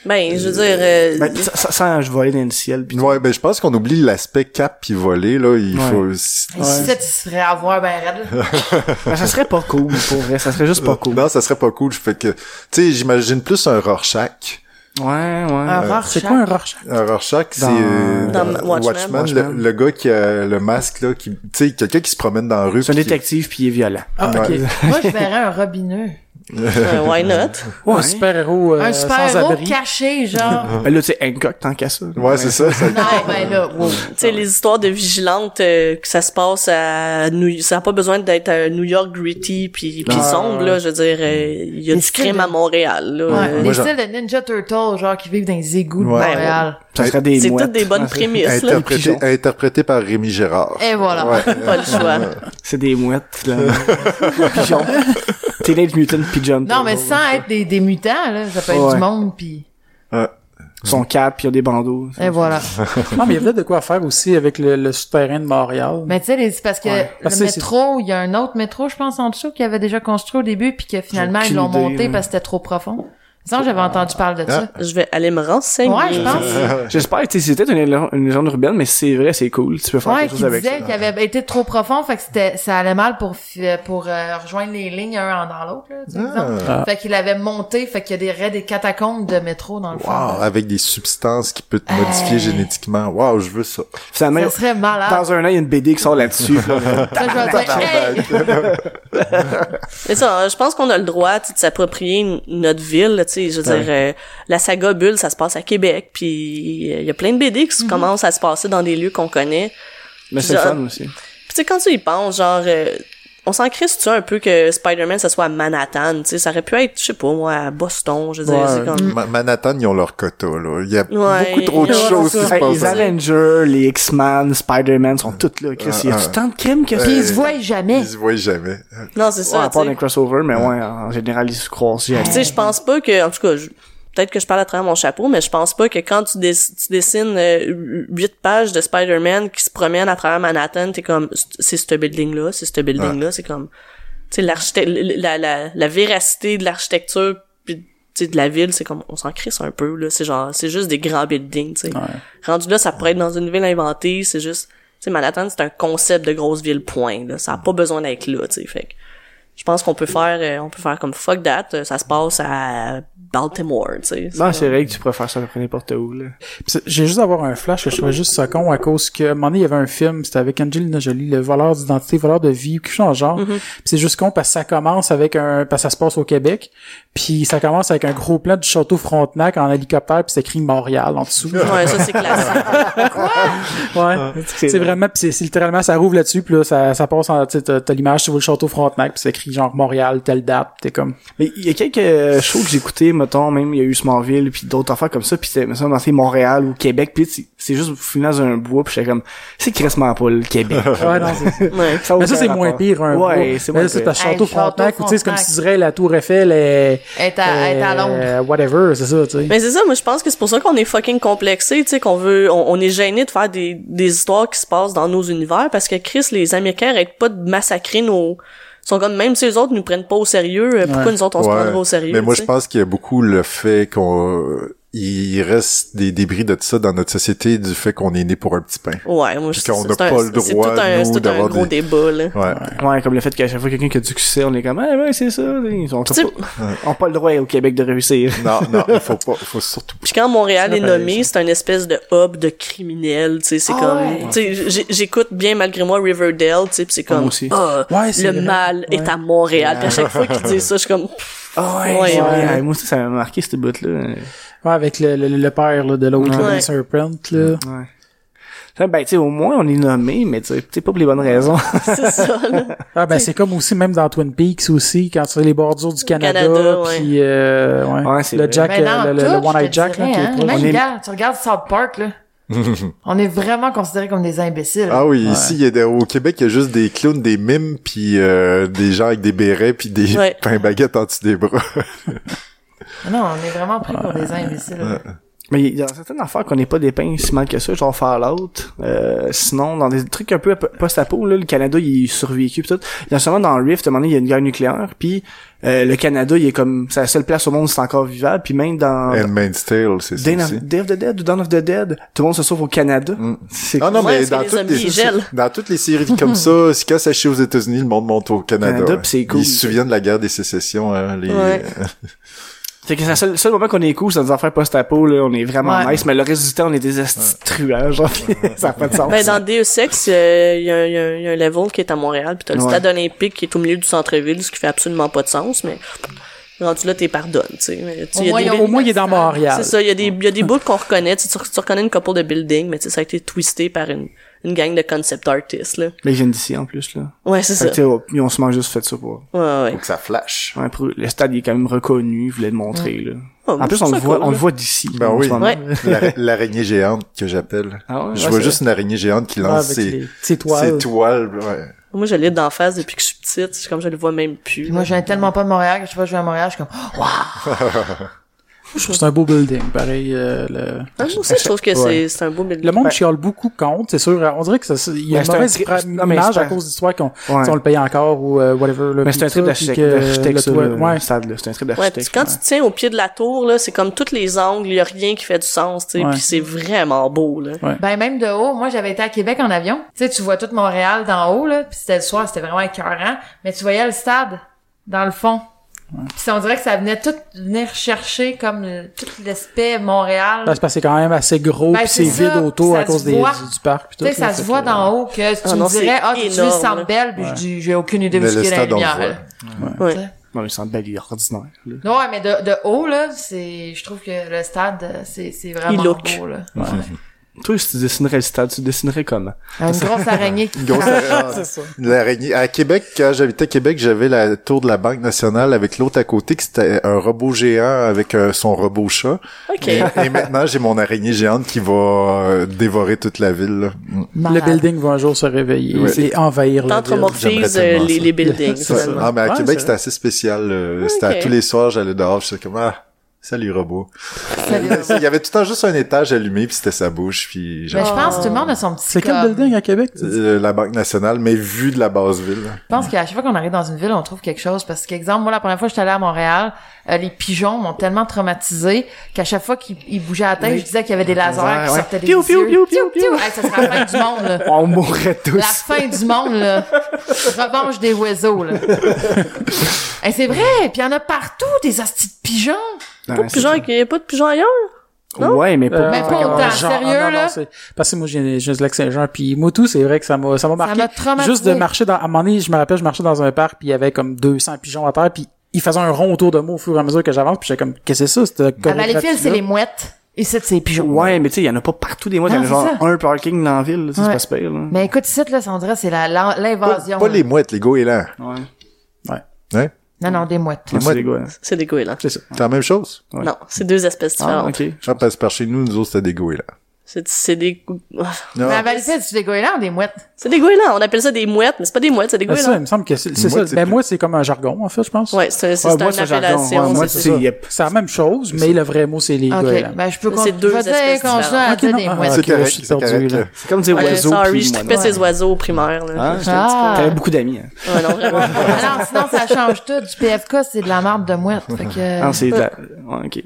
Ben, je veux dire, euh, Ben, ça, ça, sans je voler dans le ciel. Puis tout. Ouais, ben je pense qu'on oublie l'aspect cap puis voler là, il Ouais. faut si ça, tu serais à voir ben. Ben, ça serait pas cool, pour vrai. Ça serait juste pas cool. Non, ça serait pas cool, fait que tu sais, j'imagine plus un Rorschach. Ouais, ouais. Un Rorschach? C'est quoi un Rorschach? Un Rorschach, c'est Dans- euh, Dans dans Watchmen. Watchmen, Le, le gars qui a le masque là, qui, tu sais, quelqu'un qui se promène dans la rue. C'est un détective, puis il est violent. Ah, ok. Ouais. Moi, je verrais un robineux. Euh, why not? Ouais, un super-héros euh, un super-héros abri. caché, genre. Ben là, tu sais, Hancock, tant qu'à ça. Ouais, c'est ça. ça- non, ben là, wow. Tu sais, les histoires de vigilantes, euh, que ça se passe à New ça a pas besoin d'être à New York gritty puis puis Ah, sombre, ouais. là, je veux dire, euh, il y a Les du crime à Montréal, là. Ouais, Euh, les moi, styles de Ninja Turtles, genre, qui vivent dans les égouts de Ouais. Montréal. Ça serait des c'est mouettes. toutes des bonnes prémices, là. interprété, pigeons. interprété par Rémi Gérard. Et voilà. Ouais. Pas le choix. C'est des mouettes, là. Pigeons. Teenage Mutant Pigeon. Non, mais sans être des, des mutants, là, ça peut être Ouais. du monde, puis Ouais. Son cap, puis il y a des bandeaux. et voilà. Non, mais il y a peut-être de quoi faire aussi avec le, le souterrain de Montréal. Mais tu sais, les- c'est parce que Ouais. Le métro, il y a un autre métro, je pense, en dessous, qui avait déjà construit au début, puis que finalement, ils l'ont monté parce que c'était trop profond. Ça, j'avais entendu parler de ça. Je vais aller me renseigner. Ouais, je pense. J'espère que c'était une, légende- une légende urbaine, mais si c'est vrai, c'est cool. Tu peux faire Ouais, quelque qui chose avec disait ça. qu'il avait été trop profond, fait que c'était, ça allait mal pour, pour euh, rejoindre les lignes un dans l'autre, là, tu sais, exemple. Ah. Fait qu'il avait monté, fait qu'il y a des raies des catacombes de métro dans le fond. Wow, avec des substances qui peuvent te modifier Hey. génétiquement. Wow, je veux ça. Finalement, Ça serait malade. dans un an, il y a une BD qui sort là-dessus. là. Ça, je vais dire, hey! Mais ça, je pense qu'on a le droit tu sais, de s'approprier notre ville, là, tu sais, je veux Ouais. dire, euh, la saga Bulle, ça se passe à Québec, puis euh, il y a plein de BD qui commencent à se passer dans des lieux qu'on connaît. mais c'est fun aussi. Puis tu sais, quand tu y penses, genre, euh, on s'en crisse tu un peu que Spider-Man ça soit à Manhattan, tu sais, ça aurait pu être, je sais pas moi, à Boston, je veux dire, Ouais, c'est comme... Ma- Manhattan, ils ont leur quota, là. Il y a Ouais. beaucoup trop de Ouais, choses qui se passent. les Avengers, les X-Men, Spider-Man sont toutes là. Chris, il y a du tant de crimes que. Puis ils se voient jamais. Ils se voient jamais. Non, c'est Ouais, ça, à tu part sais. d'un crossover, mais ouais, en général, ils se croisent jamais. Tu sais, je pense pas que, en tout cas, je- peut-être que je parle à travers mon chapeau, mais je pense pas que quand tu, dess- tu dessines euh, huit pages de Spider-Man qui se promènent à travers Manhattan, t'es comme, c'est ce building-là, c'est ce building-là, c'est comme, tu sais, l'architecte, la, la, la véracité de l'architecture puis de la ville, c'est comme, on s'en crisse un peu, là. C'est genre, c'est juste des grands buildings, tu sais. Rendu là, ça pourrait être dans une ville inventée, c'est juste, tu sais, Manhattan, c'est un concept de grosse ville, point, là. Ça a pas besoin d'être là, tu sais. Fait que, je pense qu'on peut faire, euh, on peut faire comme fuck that, euh, ça se passe à Baltimore, tu sais. Non, c'est vrai que tu pourrais faire ça à peu près n'importe où, là. J'ai juste avoir un flash que je trouvais juste ça con à cause que, à un moment donné, il y avait un film, c'était avec Angelina Jolie, le voleur d'identité, voleur de vie, quelque chose dans le genre. Puis c'est juste con parce que ça commence avec un, parce que ça se passe au Québec, puis ça commence avec un gros plan du château Frontenac en hélicoptère, puis c'est écrit Montréal en dessous. Ouais, ça c'est classique. Ouais. c'est vraiment, puis c'est- littéralement, ça rouvre là-dessus, puis là, ça, ça passe en, tu sais, t'as l'image, tu vois le château Frontenac, puis c'est écrit genre Montréal, telle date, pis t'es comme, Mais il y a quelques shows que j'ai écoutés, mettons, même il y a eu Smallville, puis d'autres affaires comme ça, puis c'est, me semble, c'est Montréal ou Québec, puis c'est- juste finalement dans un bois, puis j'étais comme, c'est crissement pas le Québec. ouais, non, c'est Ouais. Ça Mais ça, c'est moins pire, un Ouais, bois. c'est Mais moins là, c'est pire. parce que Château Frontenac, ou tu sais, c'est comme si tu dirais la Tour Eiffel est, est à, est à Londres. euh, whatever, c'est ça, tu sais. Mais c'est ça, moi je pense que c'est pour ça qu'on est fucking complexé, tu sais, qu'on veut, on, on est gêné de faire des, des histoires qui se passent dans nos univers parce que Chris, les Américains arrêtent pas de massacrer nos, sont comme même si les autres nous prennent pas au sérieux, euh, pourquoi Ouais. nous autres on se Ouais. prendrait au sérieux Mais moi, je pense qu'il y a beaucoup le fait qu'on il reste des débris de ça dans notre société du fait qu'on est né pour un petit pain. Ouais, moi je Puis qu'on c'est n'a un- pas le c'est droit, un, c'est tout un d'avoir gros des- débat là. Ouais. Ouais, comme le fait qu'à chaque fois quelqu'un qui a du succès, on est comme, ah ouais, c'est ça, ils ont, pas, ont pas le droit au Québec de réussir. Non, non, il faut pas, il faut surtout Puis quand Montréal est nommé, c'est un espèce de hub de criminels, tu sais, c'est Ah comme, ouais. tu sais, j'écoute bien malgré moi Riverdale, tu sais, puis c'est Moi comme, aussi. ah, Ouais, c'est le vrai. mal est Ouais. à Montréal. Puis à chaque fois qu'ils disent ça, je suis comme, Ah Ouais, ouais, ouais. ouais, moi aussi, ça m'a marqué, cette bout-là. Ouais, avec le, le, le père là, de l'autre, là, Ouais. le Serpent, là. Ouais. Ça, ben, tu sais, au moins, on est nommé, mais tu sais, peut-être pas pour les bonnes raisons. c'est ça, là. Ah, ben, c'est comme aussi, même dans Twin Peaks aussi, quand tu fais les bordures du Canada, Canada, ouais. puis euh, ouais. Le vrai. Jack, Ben, euh, le, le, One-Eyed Jack, là, dirais, qui est hein. Même, est- regarde, tu regardes South Park, là. on est vraiment considérés comme des imbéciles. Ah oui, ici, il y a des- au Québec, il y a juste des clowns, des mimes, puis euh, des gens avec des bérets, puis des Ouais. pains baguettes en dessous des bras. Non, on est vraiment pris pour des imbéciles. Mais il y a certaines affaires qu'on n'est pas dépeints si mal que ça, genre Fallout. Euh, sinon, dans des trucs un peu post-apo, là, le Canada, il est survécu pis tout. Il y a seulement dans Rift, à un moment donné, il y a une guerre nucléaire, puis euh, le Canada, il est comme, c'est la seule place au monde où c'est encore vivable, puis même dans... Handmaid's Tale, c'est ça Day of, aussi. Day of the Dead ou Dawn of the Dead, tout le monde se sauve au Canada. Mm. C'est Ah non, Ouais, mais dans les toutes, les, dans toutes les séries comme ça, si quand ça chie aux États-Unis, le monde monte au Canada. Canada, puis c'est cool. Ils se souviennent de la guerre des sécessions, hein, les... Ouais. Fait que c'est le seul, seul moment qu'on est cool, c'est dans des affaires post-apo, là, on est vraiment Ouais. nice, mais le reste du temps, on est des truands, genre, ça n'a pas de sens. Ben, dans Deus Ex, euh, il y, a un- il y a un- il y a un level qui est à Montréal, puis t'as le Ouais. stade olympique qui est au milieu du centre-ville, ce qui fait absolument pas de sens, mais rendu là, t'es pardonnes, tu sais. Au moins, des Au moins, il est dans Montréal. C'est ça, il y a des, il y a des bouts qu'on reconnaît, tu, sais, tu, tu reconnais une couple de buildings, mais tu sais, ça a été twisté par une, une gang de concept artists, là. Mais ils viennent d'ici, en plus, là. Ouais, c'est ça. que, tu sais, ils ont sûrement juste fait ça pour... Ouais, ouais. Faut que ça flash. Ouais, pour- le stade il est quand même reconnu, je voulais le montrer là. Oh, en plus je on le voit, cool, on le voit d'ici. Ben en oui. Ouais. L'ara- L'araignée géante que j'appelle. Ah ouais, Je ouais, vois juste une araignée géante qui Ouais, lance ses, les toiles. ses toiles. Ouais. Moi, je l'ai d'en face depuis que je suis petite, c'est comme je le vois même plus. Puis moi, je viens tellement pas de Montréal que je vois jouer à Montréal, je suis comme, Je trouve que c'est un beau building, pareil. euh, le... Ah, moi aussi, je trouve que Ouais. c'est, un beau building. le monde chiale beaucoup contre, c'est sûr. On dirait que ça, il y a une mauvaise image c'est à un- cause d'histoire qu'on Ouais. si on le paye encore ou euh, whatever. Là, Mais c'est un trip d'architecte, ça, ouais. C'est un trip quand tu te tiens au pied de la tour, là, c'est comme tous les angles, il y a rien qui fait du sens, tu sais, Ouais. puis c'est vraiment beau, là. ben même de haut, moi j'avais été à Québec en avion. Tu sais, tu vois tout Montréal d'en haut là, puis c'était le soir, c'était vraiment écœurant, mais tu voyais le stade dans le fond. Puis ça, on dirait que ça venait tout venir chercher comme le- tout l'aspect Montréal. Ben, c'est parce que c'est quand même assez gros Ben, puis c'est c'est vide autour à cause se des, voit. du, du parc tu sais, ça là, se voit d'en haut que tu Ah me non, dirais c'est ah tu le énorme, Centre là. Bell, puis je dis j'ai aucune idée où Mais ce le qu'il y a stade, la lumière. Ouais. Non, le centre belle, il est ordinaire, là. Non, ouais, mais de, de haut, là, c'est, je trouve que le stade, euh, c'est, c'est vraiment Il look. beau, là. Ouais. Toi, si tu dessinerais le stade, tu dessinerais comment? Une grosse araignée qui Une grosse araignée. C'est ça. L'araignée. À Québec, quand j'habitais à Québec, j'avais la tour de la Banque nationale avec l'autre à côté, qui c'était un robot géant avec euh, son robot chat. OK. Et, et maintenant, j'ai mon araignée géante qui va euh, dévorer toute la ville. là. Le building va un jour se réveiller Ouais. et envahir la ville. Euh, les, les buildings, C'est. Ah, mais à Ouais, Québec, c'est c'était assez spécial. euh, C'était à tous les soirs, j'allais dehors, j'étais comme, ah, salut robot. Salut. Il y avait tout le temps juste un étage allumé, puis c'était sa bouche, puis Mais genre, je pense que tout le monde a son petit C'est quel building à Québec? tu dis? euh, la Banque nationale, mais vu de la base ville. Je pense qu'à chaque fois qu'on arrive dans une ville, on trouve quelque chose. Parce qu'exemple, moi, la première fois que j'étais allée à Montréal, euh, les pigeons m'ont tellement traumatisé qu'à chaque fois qu'ils ils bougeaient la tête, Oui. je disais qu'il y avait des lasers Ouais, qui ouais. sortaient des Piou, piou, yeux. piou, piou, piou. Hey, ça serait la fin du monde, là. On mourrait tous. La fin du monde, là. Revanche des oiseaux, là. hey, c'est vrai. Puis il y en a partout, des astis de pigeons. Non, Pas de pigeons, il y a pas de pigeons ailleurs? Ouais, mais Euh, pas... Mais pas autant, sérieux, ah, non, là? non, c'est- parce que moi, j'ai juste lac Saint-Jean, puis moi tout, c'est vrai que ça m'a, ça m'a marqué. m'a traumatisé. Juste de marcher dans, à un moment donné, je me rappelle, je marchais dans un parc, puis il y avait comme 200 pigeons à terre, puis ils faisaient un rond autour de moi au fur et à mesure que j'avance, puis j'étais comme, qu'est-ce que c'est ça, cette À Valleyfield, c'est les mouettes. Ici, c'est les pigeons. Ouais, mais tu sais, il y en a pas partout des mois. Il y en a genre ça. un parking dans la ville, là, ça, c'est Ouais. pas super, là. Mais écoute, ici, là, on dirait, c'est Pas, l'invasion. pas là. les mouettes, les goélands. Ouais. Hein? Non, non, des mouettes. Ouais, des hein. C'est des goélands. C'est ça. C'est la même chose? Ouais. Non, c'est deux espèces Ah, différentes. ok. Je pense que par chez nous, nous autres, c'était des goélands. C'est, c'est des, Non. Mais à Valleyfield, c'est des goélands ou des mouettes? c'est des goélands. On appelle ça des mouettes, mais c'est pas des mouettes, c'est des Ah, ça, il goélands. me semble que c'est, ça. Ben, moi, c'est comme un jargon, en fait, je pense. Ouais, c'est, c'est, Ouais, une appellation. Ouais, moi, c'est yep. La même chose, mais le vrai mot, c'est les Ok. goélands. Ben, je peux C'est deux espèces qu'on différentes. à Ok, dire non, des ah, mouettes. C'est correct, c'est correct. C'est comme dire Ouais, oiseau sorry, je tripais ces oiseaux au primaire, là. Ah. T'avais beaucoup d'amis, hein. Ouais, non, vraiment. Non, sinon, ça change tout. Du PFK, c'est de la marde de mouette. Fait que... Ah, c'est de la... ouais, ok.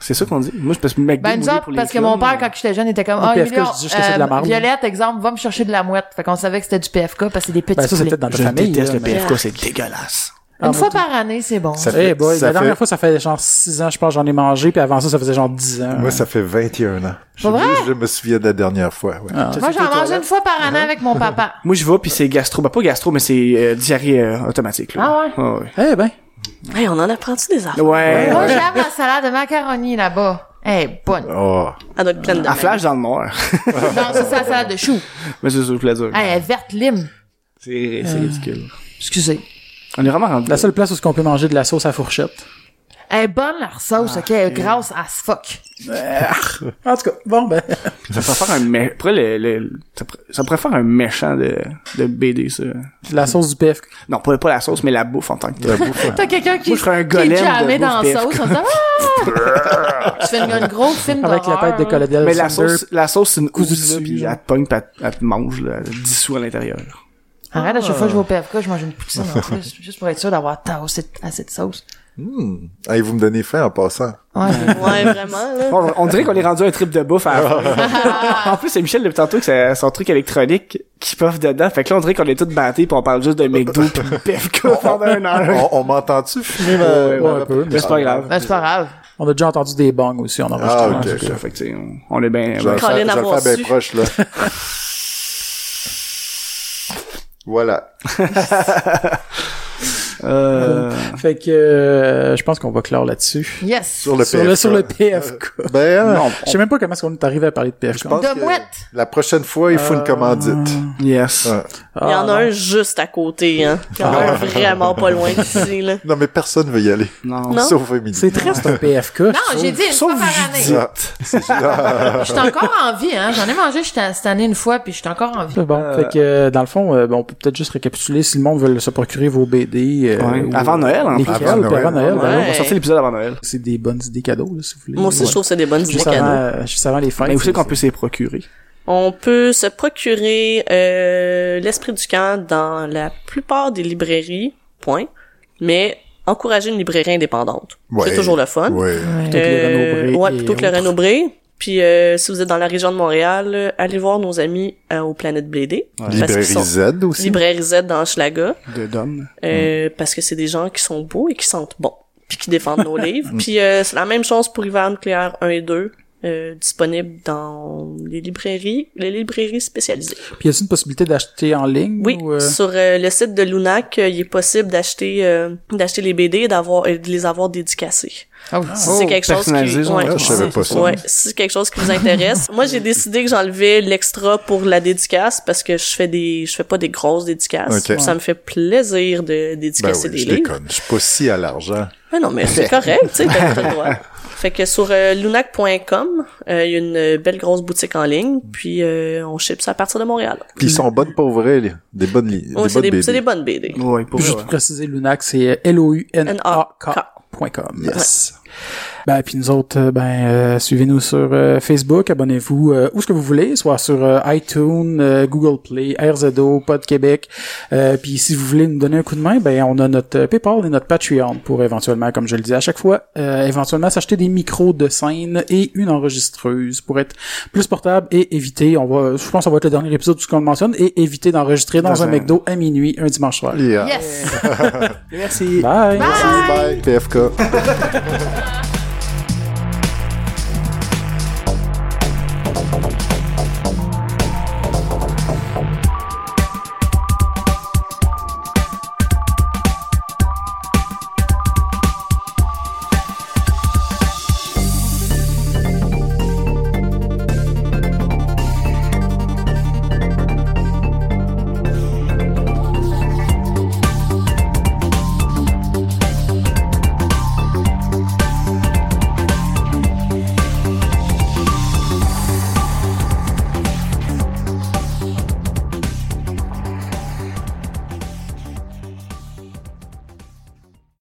C'est ça qu'on dit. Moi, je peux me McDo Ben, nous autres, pour les parce que mon père, mais- quand j'étais jeune, était comme, ah, PFK, Emilien, je dis juste que c'est de la marde. Violette, exemple, va me chercher de la mouette. Fait qu'on savait que c'était du PFK parce que c'est des petits Ben, ça, c'est poulets. peut-être dans ta Je famille. déteste là, le PFK, c'est dégueulasse. Ah, Une moi, fois par année, c'est bon. Ça Eh fait- boy, ça la dernière fait- fois, ça fait genre 6 ans, je pense, j'en ai mangé, puis avant ça, ça faisait genre 10 ans. Moi, ça fait 21 ans. Je, vrai? je me souviens de la dernière fois, ouais. Ah. Moi, j'en mangeais une fois par année avec mon papa. Moi, je vais puis c'est gastro. Ben, pas gastro, mais c'est euh, diarrhée euh, automatique, là. Ah ouais? ouais? ouais. Eh ben, Hey, on en apprend-tu des affaires? Ouais. Moi, j'aime la salade de macaroni là-bas. Eh, bonne. Oh. Elle doit être pleine de En flash dans le noir. Non, ça, c'est la salade de chou. mais c'est ça, je voulais dire. Eh, elle est verte lime. C'est c'est ridicule. Excusez. On est vraiment rendu. la seule place où on peut manger de la sauce à fourchette. Elle est bonne, leur sauce, ok? Elle est grasse as fuck. En tout cas, bon, ben. Ça pourrait faire un mé... pourrait le, le- ça, pourrait, ça faire un méchant de, de BD, ça. La sauce du PFK. Non, pas, pas la sauce, mais la bouffe en tant que telle. bouffe. T'as quelqu'un qui, Moi, je ferais un qui est golem de jamais dans la bouffe sauce. Dit, ah! tu fais une, une grosse film Avec la tête de. Colonel Mais la sauce, la sauce, c'est une Cousu cousu, là, dessus, puis elle te pogne, puis elle, te mange, là, elle te dissout à l'intérieur. Arrête, à chaque fois que je vais au PFK, je mange une poutine en plus, juste pour être sûr d'avoir assez de sauce. Hmm. Hey, vous me donnez faim en passant. Ouais, Ouais, vraiment, là. On, on dirait qu'on est rendu à un trip de bouffe à. En plus, c'est Michel depuis tantôt que c'est son truc électronique qui puff dedans. Fait que là, on dirait qu'on est tous battés pis on parle juste de McDo pis de pendant une heure. On, on m'entend-tu fumer ma... Ouais, un peu, Mais c'est pas grave. ben, c'est pas grave. On a déjà entendu des bongs aussi, on enregistre. Ah, Ouais, ok. c'est ça. Fait que, on, on est bien... Je le su. bien proche, là. voilà. Euh, Fait que euh, je pense qu'on va clore là-dessus. Yes. Sur le Sur PFK. le, sur le PFK. Ben, hein, non, Je sais même pas comment est-ce qu'on est arrivé à parler de PFK. je pense De que mouette. la prochaine fois, il faut une commandite. yes. Ouais. Il y en a Ah, un juste à côté, hein. Il y en a un vraiment pas loin d'ici, là. Non, mais personne veut y aller. Non. Non. Sauf Émilie. C'est triste un PFK. Non, j'ai dit une Sauf fois par année. Ah, c'est- ah, Je suis encore en vie, hein. J'en ai mangé j'étais- cette année une fois, puis je suis encore en vie. C'est bon. Euh, Fait que, euh, dans le fond, euh, on peut peut-être juste récapituler si le monde veut se procurer vos BD. euh, Ouais. ou- Avant Noël, en plus. Lesquels, Avant puis avant Noël. Noël. Ouais. On va sortir l'épisode avant Noël. C'est des bonnes idées cadeaux, là, si vous voulez. Moi aussi, je trouve que c'est des bonnes idées cadeaux. juste avant les fêtes. Mais où c'est qu'on peut s'y procurer? On peut se procurer euh, l'esprit du camp dans la plupart des librairies, point. Mais encourager une librairie indépendante. Ouais. C'est toujours le fun. Ouais. Plutôt que le Renaud-Bré ouais, plutôt que le autres. Renaud-Bré. Puis euh, si vous êtes dans la région de Montréal, euh, allez voir nos amis euh, au Planète qu'ils Librairie Z aussi. Librairie Z dans Schlaga. De Dom. Euh, parce que c'est des gens qui sont beaux et qui sentent bon. Puis qui défendent nos livres. Puis euh, c'est la même chose pour Hiver nucléaire 1 et 2. Euh, disponible dans les librairies, les librairies spécialisées. Puis y a-t-il une possibilité d'acheter en ligne? Oui, ou, euh, sur euh, le site de Lunac, euh, il est possible d'acheter euh, d'acheter les BD et d'avoir et de les avoir dédicacés. Oh. Si c'est quelque chose qui ouais, Ah, je savais pas ça. Ouais, si c'est quelque chose qui vous intéresse. Moi, j'ai décidé que j'enlevais l'extra pour la dédicace parce que je fais des je fais pas des grosses dédicaces. Ok. Ça me fait plaisir de Ben dédicacer oui, des je livres. déconne. Je suis pas si à l'argent. Ah non, mais c'est correct, tu sais, t'as le droit. Fait que sur euh, lunac.com, euh, il y a une belle grosse boutique en ligne, puis euh, on ship ça à partir de Montréal. Puis ils sont bonnes pour vrai, les- des bonnes li- Ouais, des c'est bonnes des, c'est des BD. bonnes BD. Ouais, pour Juste vrai, préciser, Lunac, c'est L-O-U-N-A-K. N-A-K. .com. Yes. Ben, puis nous autres, euh, ben, euh, suivez-nous sur euh, Facebook, abonnez-vous euh, où ce que vous voulez, soit sur euh, iTunes, euh, Google Play, RZO, Pod Québec. Euh, puis si vous voulez nous donner un coup de main, ben, on a notre PayPal et notre Patreon pour éventuellement, comme je le dis à chaque fois, euh, éventuellement s'acheter des micros de scène et une enregistreuse pour être plus portable et éviter, on va, je pense que ça va être le dernier épisode de ce qu'on mentionne, et éviter d'enregistrer dans, Dans un un- McDo à minuit un dimanche soir. Yeah. Yes! Merci. Bye. Merci, bye. PFK. Yeah.